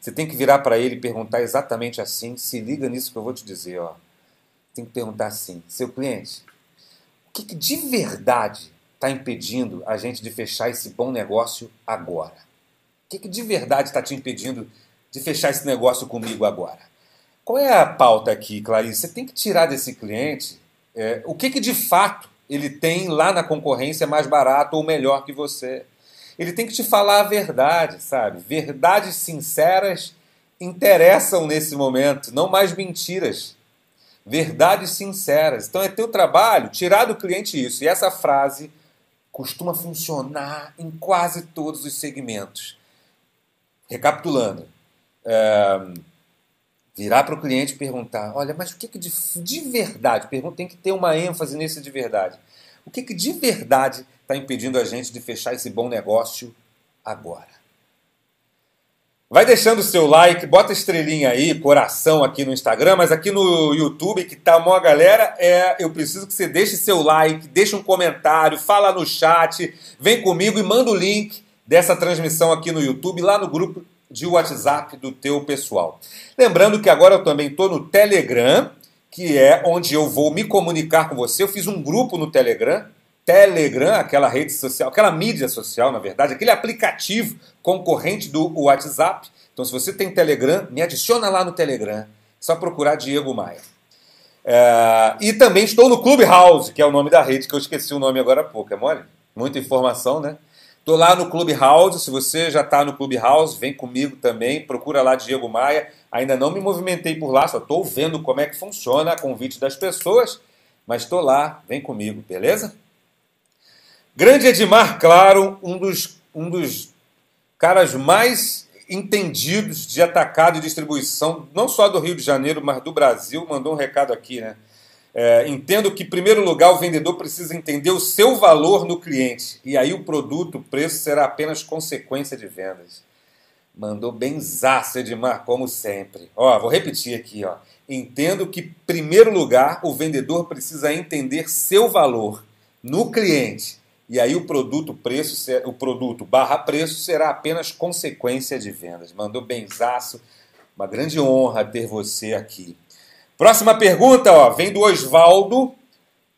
Speaker 1: você tem que virar para ele e perguntar exatamente assim. Se liga nisso que eu vou te dizer. Ó. Tem que perguntar assim: seu cliente, o que, que de verdade está impedindo a gente de fechar esse bom negócio agora? O que, que de verdade está te impedindo de fechar esse negócio comigo agora? Qual é a pauta aqui, Clarice? Você tem que tirar desse cliente é, o que, que de fato ele tem lá na concorrência mais barato ou melhor que você. Ele tem que te falar a verdade, sabe? Verdades sinceras interessam nesse momento, não mais mentiras. Verdades sinceras. Então é teu trabalho tirar do cliente isso. E essa frase costuma funcionar em quase todos os segmentos. Recapitulando. É... Virar para o cliente e perguntar: olha, mas o que, que de, de verdade? Pergunta, tem que ter uma ênfase nesse de verdade. O que, que de verdade está impedindo a gente de fechar esse bom negócio agora? Vai deixando o seu like, bota estrelinha aí, coração aqui no Instagram, mas aqui no YouTube, que tá uma galera, é, eu preciso que você deixe seu like, deixe um comentário, fala no chat, vem comigo e manda o link dessa transmissão aqui no YouTube, lá no grupo de WhatsApp do teu pessoal. Lembrando que agora eu também estou no Telegram, que é onde eu vou me comunicar com você. Eu fiz um grupo no Telegram, Telegram, aquela rede social, aquela mídia social, na verdade, aquele aplicativo concorrente do WhatsApp. Então, se você tem Telegram, me adiciona lá no Telegram. É só procurar Diego Maia. É, e também estou no Clubhouse, que é o nome da rede, que eu esqueci o nome agora há pouco. É mole? Muita informação, né? Estou lá no Clubhouse. Se você já está no Clubhouse, vem comigo também. Procura lá Diego Maia. Ainda não me movimentei por lá, só estou vendo como é que funciona a convite das pessoas. Mas estou lá, vem comigo, beleza? Grande Edmar Claro, um dos, um dos caras mais entendidos de atacado e distribuição, não só do Rio de Janeiro, mas do Brasil, mandou um recado aqui, né? É, entendo que, em primeiro lugar, o vendedor precisa entender o seu valor no cliente. E aí o produto, o preço, será apenas consequência de vendas. Mandou bem zaço, Edmar, como sempre. Ó, vou repetir aqui, ó. Entendo que, em primeiro lugar, o vendedor precisa entender seu valor no cliente. E aí o produto, preço, o produto barra preço será apenas consequência de vendas. Mandou benzaço. Uma grande honra ter você aqui. Próxima pergunta, ó, vem do Oswaldo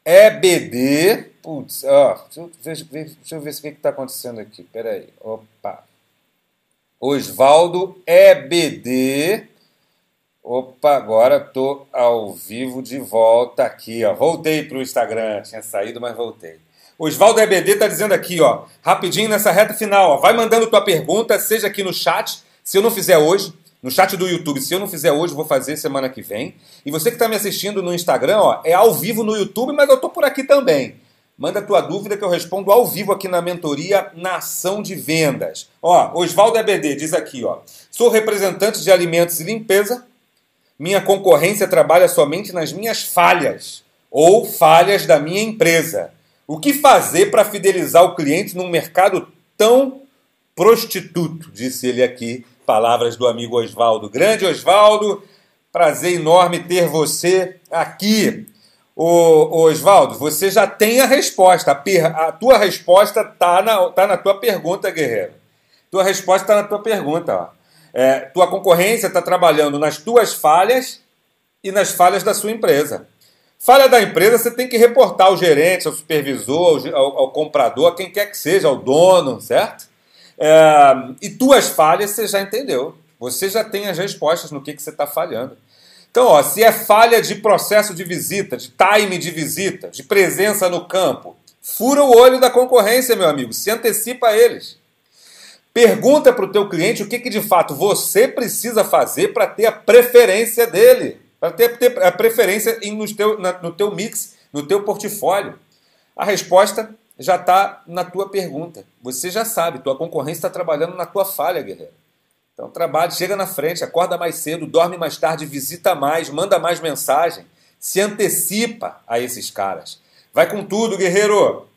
Speaker 1: EBD. Putz, ó, deixa eu, ver, deixa eu ver o que está acontecendo aqui. Peraí. Opa. Oswaldo EBD. Opa, agora tô ao vivo de volta aqui, ó. Voltei para o Instagram, tinha saído, mas voltei. Oswaldo EBD está dizendo aqui, ó, rapidinho nessa reta final, ó, vai mandando tua pergunta, seja aqui no chat, se eu não fizer hoje, no chat do YouTube, se eu não fizer hoje, vou fazer semana que vem. E você que está me assistindo no Instagram, ó, é ao vivo no YouTube, mas eu tô por aqui também. Manda tua dúvida que eu respondo ao vivo aqui na mentoria Nação de Vendas. Ó, Oswaldo EBD diz aqui, ó, sou representante de alimentos e limpeza. Minha concorrência trabalha somente nas minhas falhas ou falhas da minha empresa. O que fazer para fidelizar o cliente num mercado tão prostituto? Disse ele aqui, palavras do amigo Oswaldo. Grande Oswaldo, prazer enorme ter você aqui. Ô, Oswaldo, você já tem a resposta. A, per... a tua resposta está na... Tá na tua pergunta, guerreiro. Tua resposta está na tua pergunta. É, tua concorrência está trabalhando nas tuas falhas e nas falhas da sua empresa. Falha da empresa, você tem que reportar ao gerente, ao supervisor, ao, ao comprador, a quem quer que seja, ao dono, certo? É, e tuas falhas você já entendeu. Você já tem as respostas no que, que você está falhando. Então, ó, se é falha de processo de visita, de time de visita, de presença no campo, fura o olho da concorrência, meu amigo. Se antecipa a eles. Pergunta para o teu cliente o que, que de fato você precisa fazer para ter a preferência dele para ter, ter a preferência em, no, teu, na, no teu mix, no teu portfólio? A resposta já está na tua pergunta. Você já sabe, tua concorrência está trabalhando na tua falha, guerreiro. Então trabalhe, chega na frente, acorda mais cedo, dorme mais tarde, visita mais, manda mais mensagem, se antecipa a esses caras. Vai com tudo, guerreiro!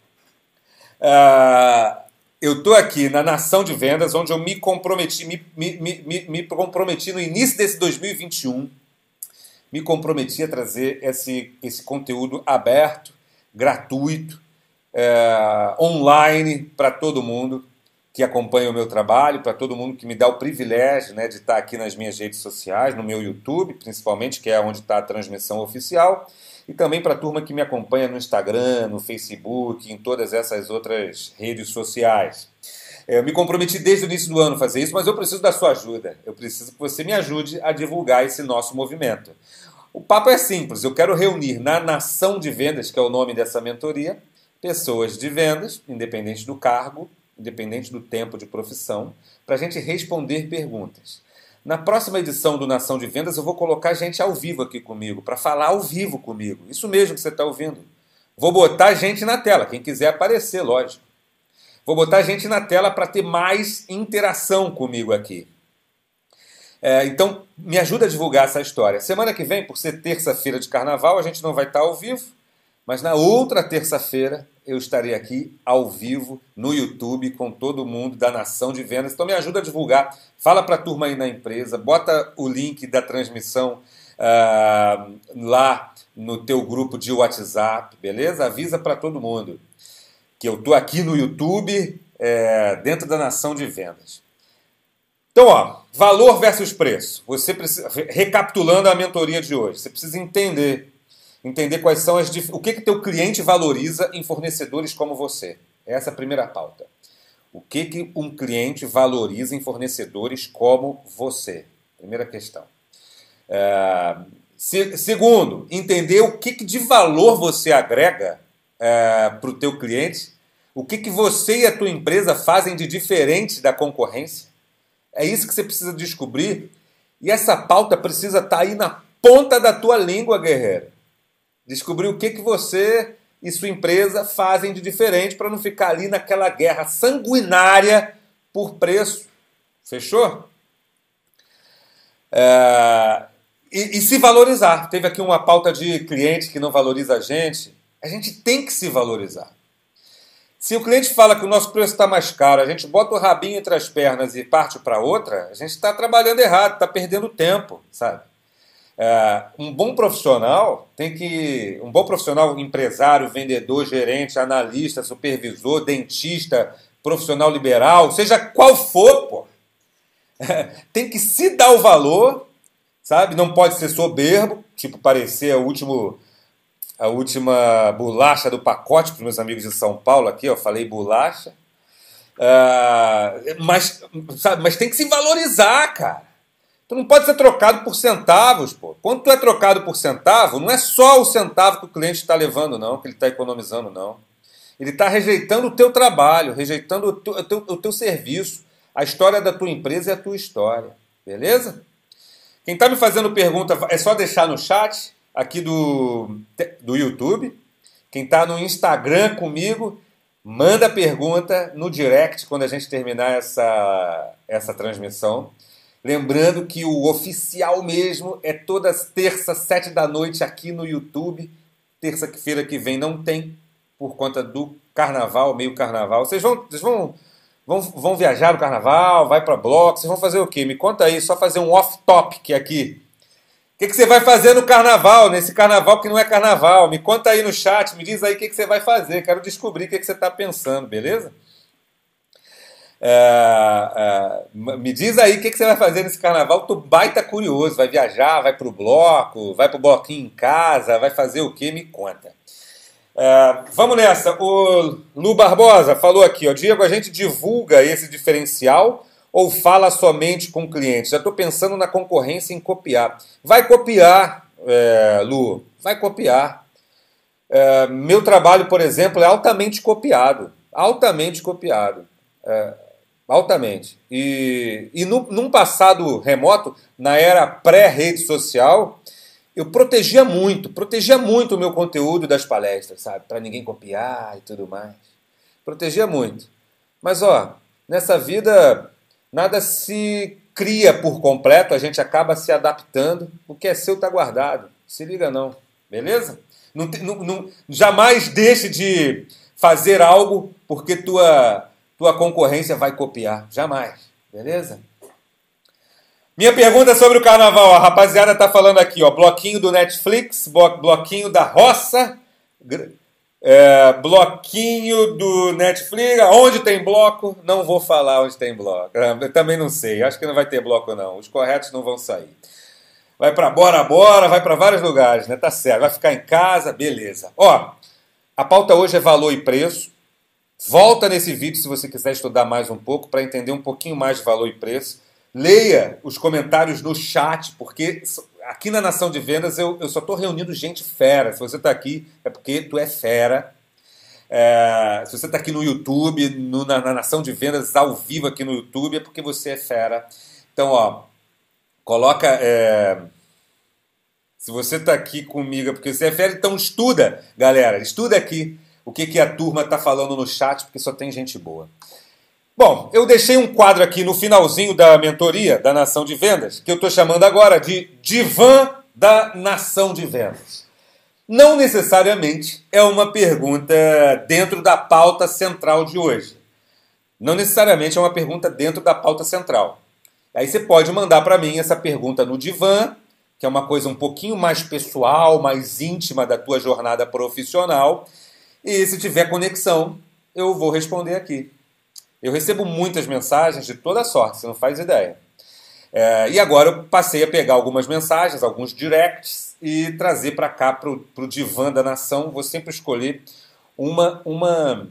Speaker 1: Uh, eu estou aqui na Nação de Vendas, onde eu me comprometi, me, me, me, me comprometi no início desse 2021 me comprometi a trazer esse, esse conteúdo aberto, gratuito, é, online para todo mundo que acompanha o meu trabalho, para todo mundo que me dá o privilégio né, de estar aqui nas minhas redes sociais, no meu YouTube, principalmente, que é onde está a transmissão oficial, e também para a turma que me acompanha no Instagram, no Facebook, em todas essas outras redes sociais. Eu me comprometi desde o início do ano a fazer isso, mas eu preciso da sua ajuda. Eu preciso que você me ajude a divulgar esse nosso movimento. O papo é simples. Eu quero reunir na Nação de Vendas, que é o nome dessa mentoria, pessoas de vendas, independente do cargo, independente do tempo de profissão, para a gente responder perguntas. Na próxima edição do Nação de Vendas, eu vou colocar gente ao vivo aqui comigo, para falar ao vivo comigo. Isso mesmo que você está ouvindo. Vou botar gente na tela, quem quiser aparecer, lógico. Vou botar gente na tela para ter mais interação comigo aqui. É, então, me ajuda a divulgar essa história. Semana que vem, por ser terça-feira de carnaval, a gente não vai estar ao vivo, mas na outra terça-feira eu estarei aqui ao vivo no YouTube com todo mundo da Nação de Vendas. Então me ajuda a divulgar. Fala para a turma aí na empresa, bota o link da transmissão uh, lá no teu grupo de WhatsApp, beleza? Avisa para todo mundo que eu tô aqui no YouTube é, dentro da Nação de Vendas. Então, ó, valor versus preço. Você precisa, recapitulando a mentoria de hoje, você precisa entender, entender quais são as o que que teu cliente valoriza em fornecedores como você. Essa é a primeira pauta. O que que um cliente valoriza em fornecedores como você? Primeira questão. É, se, segundo, entender o que, que de valor você agrega é, para o teu cliente, o que, que você e a tua empresa fazem de diferente da concorrência. É isso que você precisa descobrir. E essa pauta precisa estar tá aí na ponta da tua língua, guerreiro. Descobrir o que, que você e sua empresa fazem de diferente para não ficar ali naquela guerra sanguinária por preço. Fechou? É... E, e, se valorizar. Teve aqui uma pauta de cliente que não valoriza a gente. A gente tem que se valorizar. Se o cliente fala que o nosso preço está mais caro, a gente bota o rabinho entre as pernas e parte para outra, a gente está trabalhando errado, está perdendo tempo, sabe? É, um bom profissional tem que. Um bom profissional, empresário, vendedor, gerente, analista, supervisor, dentista, profissional liberal, seja qual for, pô, tem que se dar o valor, sabe? Não pode ser soberbo, tipo parecer o último a última bolacha do pacote para os meus amigos de São Paulo aqui, eu falei bolacha. Uh, mas, sabe, mas tem que se valorizar, cara. Tu não pode ser trocado por centavos, pô. Quando tu é trocado por centavo, não é só o centavo que o cliente está levando, não, que ele está economizando, não. Ele está rejeitando o teu trabalho, rejeitando o teu, o, teu, o teu serviço. A história da tua empresa é a tua história. Beleza? Quem está me fazendo pergunta, é só deixar no chat aqui do, do YouTube. Quem está no Instagram comigo, manda pergunta no direct quando a gente terminar essa, essa transmissão. Lembrando que o oficial mesmo é todas terça, sete da noite aqui no YouTube. Terça-feira que vem não tem, por conta do carnaval, meio carnaval. Vocês vão, vocês vão, vão, vão viajar no carnaval, vai para bloco, vocês vão fazer o quê? Me conta aí, só fazer um off-topic aqui que, que você vai fazer no carnaval, nesse carnaval que não é carnaval? Me conta aí no chat, me diz aí o que, que você vai fazer. Quero descobrir o que, que você está pensando, beleza? É, é, me diz aí o que, que você vai fazer nesse carnaval. Tu baita curioso, vai viajar, vai pro bloco, vai pro bloquinho em casa, vai fazer o que? Me conta. É, vamos nessa. O Lu Barbosa falou aqui, ó, Diego, a gente divulga esse diferencial ou fala somente com clientes? Já estou pensando na concorrência em copiar. Vai copiar, é, Lu, vai copiar. É, meu trabalho, por exemplo, é altamente copiado. Altamente copiado. É, altamente. E, e no, num passado remoto, na era pré-rede social, eu protegia muito, protegia muito o meu conteúdo das palestras, sabe? Para ninguém copiar e tudo mais. Protegia muito. Mas, ó, nessa vida Nada se cria por completo, a gente acaba se adaptando. O que é seu está guardado. Se liga não, beleza? Não, não, não, jamais deixe de fazer algo porque tua, tua concorrência vai copiar. Jamais, beleza? Minha pergunta sobre o carnaval. A rapaziada tá falando aqui, ó. Bloquinho do Netflix, bloquinho da roça, é, bloquinho do Netflix. Onde tem bloco? Não vou falar onde tem bloco. Eu também não sei. Acho que não vai ter bloco, não. Os corretos não vão sair. Vai para Bora Bora, vai para vários lugares, né? Tá certo. Vai ficar em casa, beleza. Ó, a pauta hoje é valor e preço. Volta nesse vídeo se você quiser estudar mais um pouco para entender um pouquinho mais de valor e preço. Leia os comentários no chat, porque aqui na Nação de Vendas eu, eu só estou reunindo gente fera. Se você está aqui, é porque tu é fera. É, se você está aqui no YouTube, no, na, na, Nação de Vendas, ao vivo aqui no YouTube, é porque você é fera. Então, ó, coloca. É, se você está aqui comigo é porque você é fera, então estuda, galera. Estuda aqui o que, que a turma está falando no chat, porque só tem gente boa. Bom, eu deixei um quadro aqui no finalzinho da mentoria da Nação de Vendas, que eu estou chamando agora de Divã da Nação de Vendas. Não necessariamente é uma pergunta dentro da pauta central de hoje. Não necessariamente é uma pergunta dentro da pauta central. Aí você pode mandar para mim essa pergunta no divã, que é uma coisa um pouquinho mais pessoal, mais íntima da tua jornada profissional. E se tiver conexão, eu vou responder aqui. Eu recebo muitas mensagens de toda sorte, você não faz ideia. É, e agora eu passei a pegar algumas mensagens, alguns directs, e trazer para cá, para o divã da nação. Vou sempre escolher uma, uma,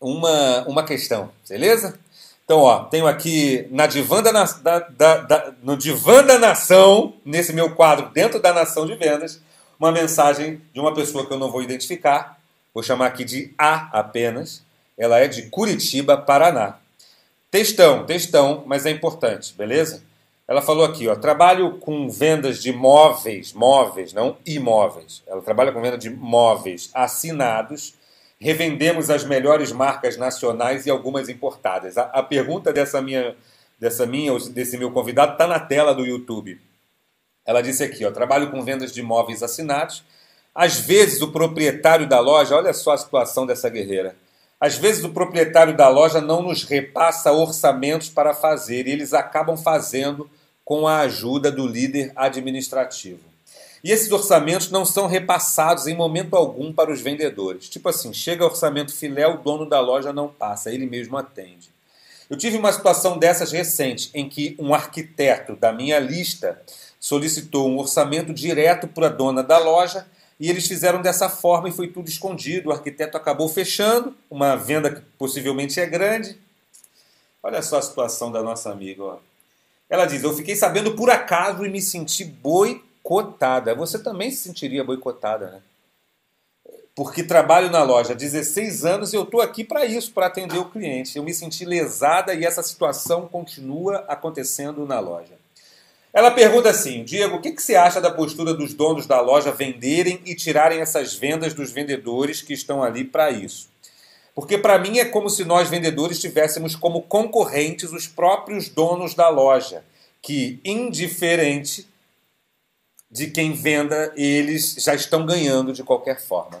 Speaker 1: uma, uma questão, beleza? Então, ó, tenho aqui na divã da, da, da, da, no divã da nação, nesse meu quadro dentro da nação de vendas, uma mensagem de uma pessoa que eu não vou identificar, vou chamar aqui de A apenas, ela é de Curitiba, Paraná. Textão, textão, mas é importante, beleza? Ela falou aqui, ó, trabalho com vendas de móveis, móveis, não imóveis. Ela trabalha com venda de móveis assinados. Revendemos as melhores marcas nacionais e algumas importadas. A, a pergunta dessa minha, dessa minha, desse meu convidado está na tela do YouTube. Ela disse aqui, ó, trabalho com vendas de móveis assinados. Às vezes o proprietário da loja, olha só a situação dessa guerreira às vezes o proprietário da loja não nos repassa orçamentos para fazer e eles acabam fazendo com a ajuda do líder administrativo. E esses orçamentos não são repassados em momento algum para os vendedores. Tipo assim, chega orçamento filé, o dono da loja não passa, ele mesmo atende. Eu tive uma situação dessas recente, em que um arquiteto da minha lista solicitou um orçamento direto para a dona da loja e eles fizeram dessa forma e foi tudo escondido. O arquiteto acabou fechando, uma venda que possivelmente é grande. Olha só a situação da nossa amiga. Ó. Ela diz: Eu fiquei sabendo por acaso e me senti boicotada. Você também se sentiria boicotada, né? Porque trabalho na loja há 16 anos e eu estou aqui para isso, para atender o cliente. Eu me senti lesada e essa situação continua acontecendo na loja. Ela pergunta assim: Diego, o que, que você acha da postura dos donos da loja venderem e tirarem essas vendas dos vendedores que estão ali para isso? Porque para mim é como se nós vendedores tivéssemos como concorrentes os próprios donos da loja, que, indiferente de quem venda, eles já estão ganhando de qualquer forma.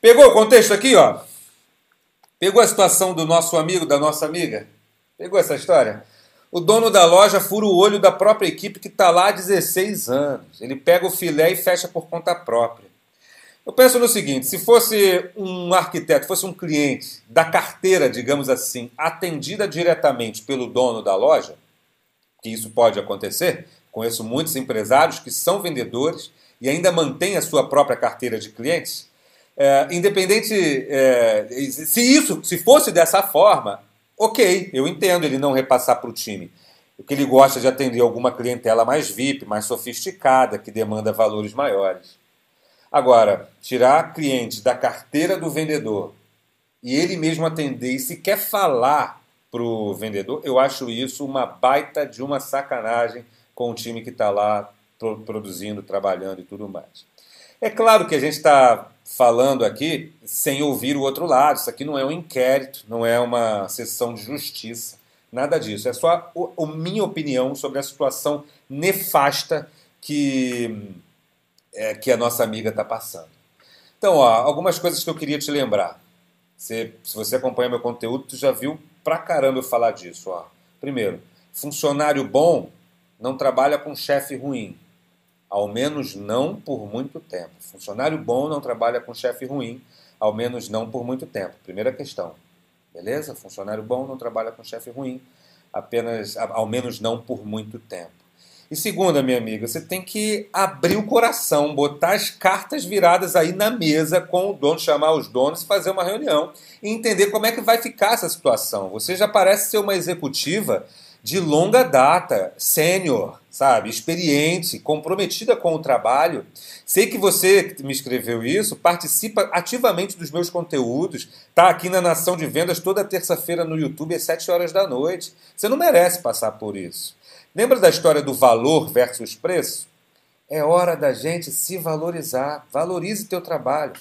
Speaker 1: Pegou o contexto aqui, ó? Pegou a situação do nosso amigo, da nossa amiga? Pegou essa história? O dono da loja fura o olho da própria equipe que está lá há 16 anos. Ele pega o filé e fecha por conta própria. Eu penso no seguinte: se fosse um arquiteto, fosse um cliente da carteira, digamos assim, atendida diretamente pelo dono da loja, que isso pode acontecer, conheço muitos empresários que são vendedores e ainda mantêm a sua própria carteira de clientes. É, independente é, se isso, se fosse dessa forma, Ok, eu entendo ele não repassar para o time. Porque ele gosta de atender alguma clientela mais VIP, mais sofisticada, que demanda valores maiores. Agora, tirar cliente da carteira do vendedor e ele mesmo atender e se quer falar para o vendedor, eu acho isso uma baita de uma sacanagem com o time que está lá produzindo, trabalhando e tudo mais. É claro que a gente está falando aqui sem ouvir o outro lado. Isso aqui não é um inquérito, não é uma sessão de justiça, nada disso. É só a, minha opinião sobre a situação nefasta que, é, que a nossa amiga está passando. Então, ó, algumas coisas que eu queria te lembrar. se você acompanha meu conteúdo, tu já viu pra caramba eu falar disso. Ó. Primeiro, funcionário bom não trabalha com chefe ruim ao menos não por muito tempo. Funcionário bom não trabalha com chefe ruim, ao menos não por muito tempo. Primeira questão. Beleza? Funcionário bom não trabalha com chefe ruim, apenas ao menos não por muito tempo. E segunda, minha amiga, você tem que abrir o coração, botar as cartas viradas aí na mesa com o dono, chamar os donos, fazer uma reunião e entender como é que vai ficar essa situação. Você já parece ser uma executiva de longa data, sênior, sabe, experiente, comprometida com o trabalho. Sei que você me escreveu isso participa ativamente dos meus conteúdos, tá aqui na Nação de Vendas toda terça-feira no YouTube às 7 horas da noite. Você não merece passar por isso. Lembra da história do valor versus preço? É hora da gente se valorizar. Valorize teu trabalho.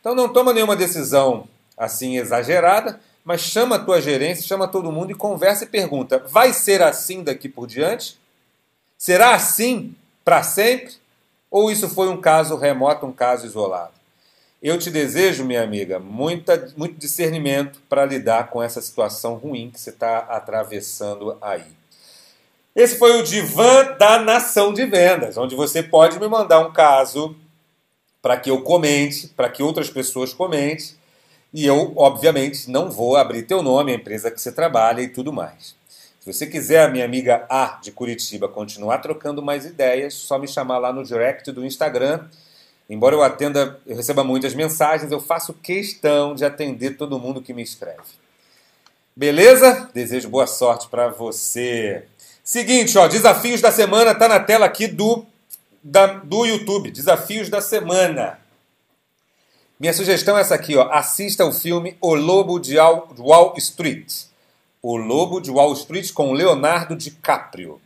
Speaker 1: Então não toma nenhuma decisão assim exagerada, mas chama a tua gerência, chama todo mundo e conversa e pergunta: vai ser assim daqui por diante? Será assim para sempre? Ou isso foi um caso remoto, um caso isolado? Eu te desejo, minha amiga, muita, muito discernimento para lidar com essa situação ruim que você está atravessando aí. Esse foi o Divã da Nação de Vendas, onde você pode me mandar um caso para que eu comente, para que outras pessoas comentem, e eu, obviamente, não vou abrir teu nome, a empresa que você trabalha e tudo mais. Se você quiser, a minha amiga A de Curitiba, continuar trocando mais ideias, só me chamar lá no direct do Instagram. Embora eu atenda, eu receba muitas mensagens, eu faço questão de atender todo mundo que me escreve. Beleza? Desejo boa sorte para você. Seguinte, ó, desafios da semana tá na tela aqui do da, do YouTube, desafios da semana. Minha sugestão é essa aqui, ó. Assista o filme O Lobo de Wall Street. O Lobo de Wall Street com Leonardo DiCaprio.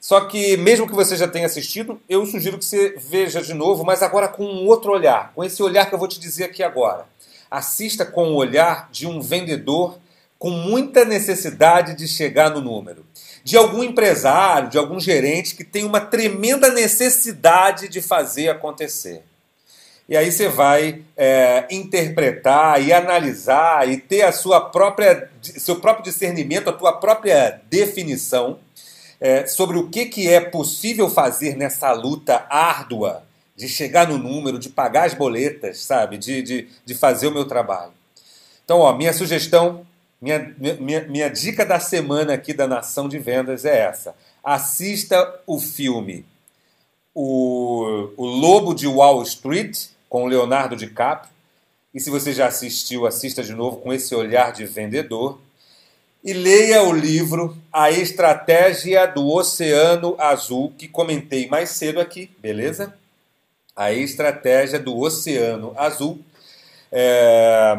Speaker 1: Só que, mesmo que você já tenha assistido, eu sugiro que você veja de novo, mas agora com um outro olhar, com esse olhar que eu vou te dizer aqui agora. Assista com o olhar de um vendedor com muita necessidade de chegar no número. De algum empresário, de algum gerente que tem uma tremenda necessidade de fazer acontecer. E aí você vai é, interpretar e analisar e ter a sua própria, seu próprio discernimento, a tua própria definição é, sobre o que, que é possível fazer nessa luta árdua de chegar no número, de pagar as boletas, sabe? De, de, de fazer o meu trabalho. Então, ó, minha sugestão, minha, minha, minha dica da semana aqui da Nação de Vendas é essa. Assista o filme O, o Lobo de Wall Street, com Leonardo DiCaprio. E se você já assistiu, assista de novo com esse olhar de vendedor. E leia o livro A Estratégia do Oceano Azul, que comentei mais cedo aqui, beleza? A Estratégia do Oceano Azul, é,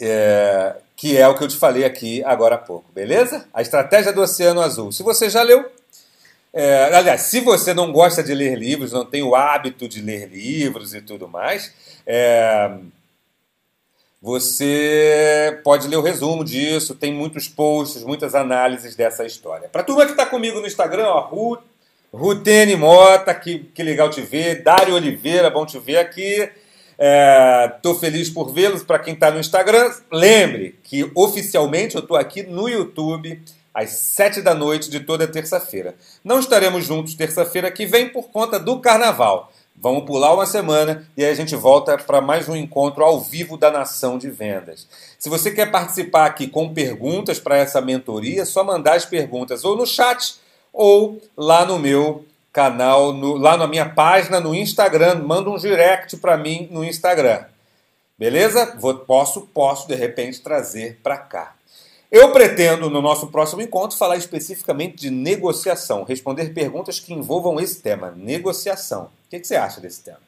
Speaker 1: é, que é o que eu te falei aqui agora há pouco, beleza? A Estratégia do Oceano Azul. Se você já leu, é, aliás, se você não gosta de ler livros, não tem o hábito de ler livros e tudo mais, é, você pode ler o resumo disso, tem muitos posts, muitas análises dessa história. Para turma que está comigo no Instagram, ó, Rutene Mota, que, que legal te ver, Dário Oliveira, bom te ver aqui. Estou é, feliz por vê-los. Para quem está no Instagram, lembre que oficialmente eu estou aqui no YouTube às sete da noite de toda terça-feira. Não estaremos juntos terça-feira que vem por conta do carnaval. Vamos pular uma semana e aí a gente volta para mais um encontro ao vivo da Nação de Vendas. Se você quer participar aqui com perguntas para essa mentoria, é só mandar as perguntas ou no chat ou lá no meu canal, no, lá na minha página no Instagram. Manda um direct para mim no Instagram. Beleza? Vou, posso, posso de repente trazer para cá. Eu pretendo, no nosso próximo encontro, falar especificamente de negociação, responder perguntas que envolvam esse tema, negociação. O que, você acha desse tema?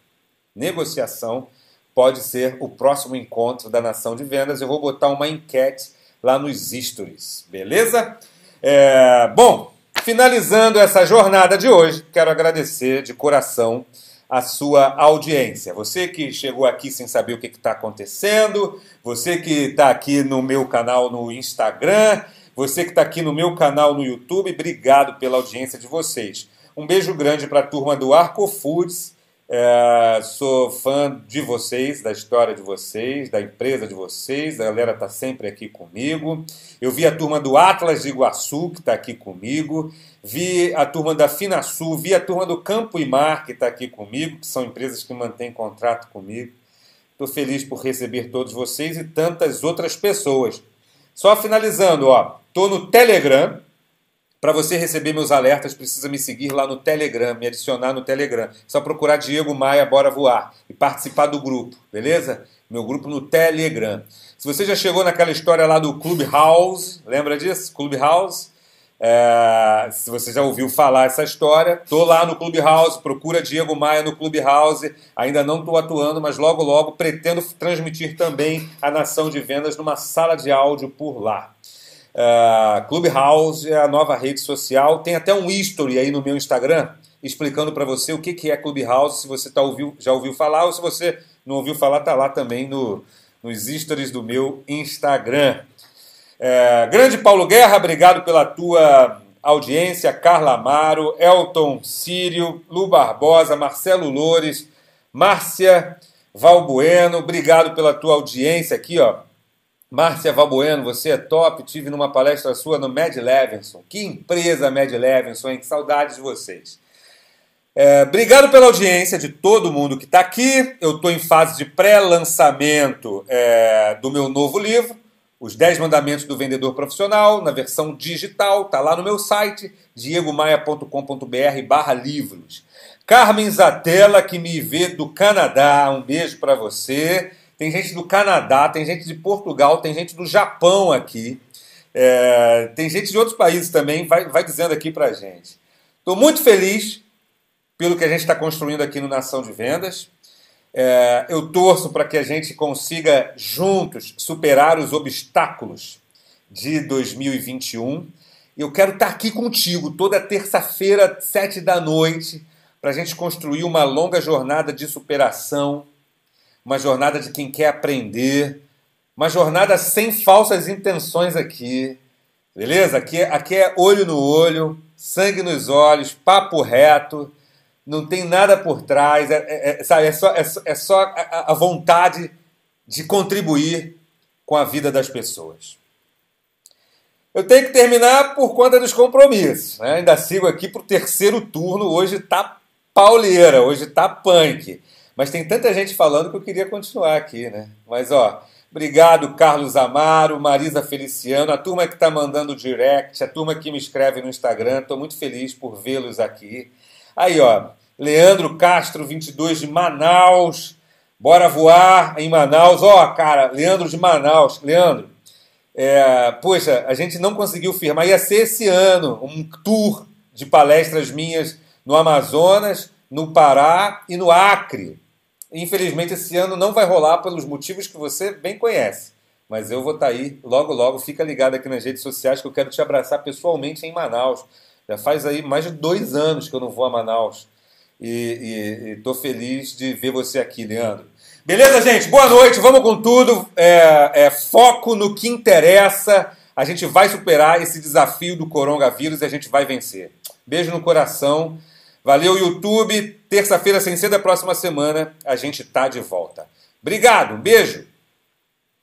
Speaker 1: Negociação pode ser o próximo encontro da Nação de Vendas. Eu vou botar uma enquete lá nos stories, beleza? É, bom, finalizando essa jornada de hoje, quero agradecer de coração a sua audiência. Você que chegou aqui sem saber o que está acontecendo, você que está aqui no meu canal no Instagram, você que está aqui no meu canal no YouTube, obrigado pela audiência de vocês. Um beijo grande para a turma do Arco Foods. É, sou fã de vocês, da história de vocês, da empresa de vocês. A galera está sempre aqui comigo. Eu vi a turma do Atlas de Iguaçu, que está aqui comigo vi a turma da Finasul, vi a turma do Campo e Mar, que está aqui comigo, que são empresas que mantêm contrato comigo. Estou feliz por receber todos vocês e tantas outras pessoas. Só finalizando, ó, tô no Telegram. Para você receber meus alertas, precisa me seguir lá no Telegram, me adicionar no Telegram. Só procurar Diego Maia Bora Voar e participar do grupo, beleza? Meu grupo no Telegram. Se você já chegou naquela história lá do Clubhouse, lembra disso? Clubhouse? É, se você já ouviu falar essa história, tô lá no Clubhouse, procura Diego Maia no Clubhouse. Ainda não estou atuando, mas logo logo pretendo transmitir também a nação de vendas numa sala de áudio por lá. É, Clubhouse é a nova rede social. Tem até um history aí no meu Instagram explicando para você o que, que é Clubhouse, se você tá ouviu, já ouviu falar ou se você não ouviu falar, tá lá também no, nos stories do meu Instagram. É, grande Paulo Guerra, obrigado pela tua audiência. Carla Amaro, Elton Sírio, Lu Barbosa, Marcelo Loures, Márcia Valbueno, obrigado pela tua audiência aqui, ó. Márcia Valbueno, você é top. Tive numa palestra sua no Mad Levinson. Que empresa Mad Levinson, hein? Que saudades de vocês. É, obrigado pela audiência de todo mundo que está aqui. Eu estou em fase de pré-lançamento é, do meu novo livro, Os 10 Mandamentos do Vendedor Profissional, na versão digital. Está lá no meu site, diegomaia.com.br barra livros. Carmen Zatella, que me vê do Canadá, um beijo para você. Tem gente do Canadá, tem gente de Portugal, tem gente do Japão aqui. É, tem gente de outros países também, vai, vai dizendo aqui para gente. Estou muito feliz pelo que a gente está construindo aqui no Nação de Vendas. É, eu torço para que a gente consiga juntos superar os obstáculos de 2021. Eu quero estar tá aqui contigo toda terça-feira, sete da noite, para a gente construir uma longa jornada de superação, uma jornada de quem quer aprender, uma jornada sem falsas intenções aqui, beleza? Aqui, aqui é olho no olho, sangue nos olhos, papo reto não tem nada por trás, é, é, é sabe, é só, é, é só a, a, vontade de contribuir com a vida das pessoas. Eu tenho que terminar por conta dos compromissos. Né? Ainda sigo aqui para o terceiro turno. Hoje está pauleira, hoje está punk. Mas tem tanta gente falando que eu queria continuar aqui, né? Mas ó, obrigado Carlos Amaro, Marisa Feliciano, a turma que está mandando direct, a turma que me escreve no Instagram. Estou muito feliz por vê-los aqui. Aí, ó, Leandro Castro, 22 de Manaus. Bora voar em Manaus. Ó, cara, Leandro de Manaus. Leandro, é, poxa, a gente não conseguiu firmar. Ia ser esse ano um tour de palestras minhas no Amazonas, no Pará e no Acre. Infelizmente, esse ano não vai rolar pelos motivos que você bem conhece. Mas eu vou estar tá aí logo, logo. Fica ligado aqui nas redes sociais que eu quero te abraçar pessoalmente em Manaus. Já faz aí mais de dois anos que eu não vou a Manaus. E estou feliz de ver você aqui, Leandro. Beleza, gente? Boa noite, vamos com tudo. É, é, foco no que interessa. A gente vai superar esse desafio do coronavírus e a gente vai vencer. Beijo no coração. Valeu, YouTube. Terça-feira, sem ser da próxima semana, a gente tá de volta. Obrigado, um beijo.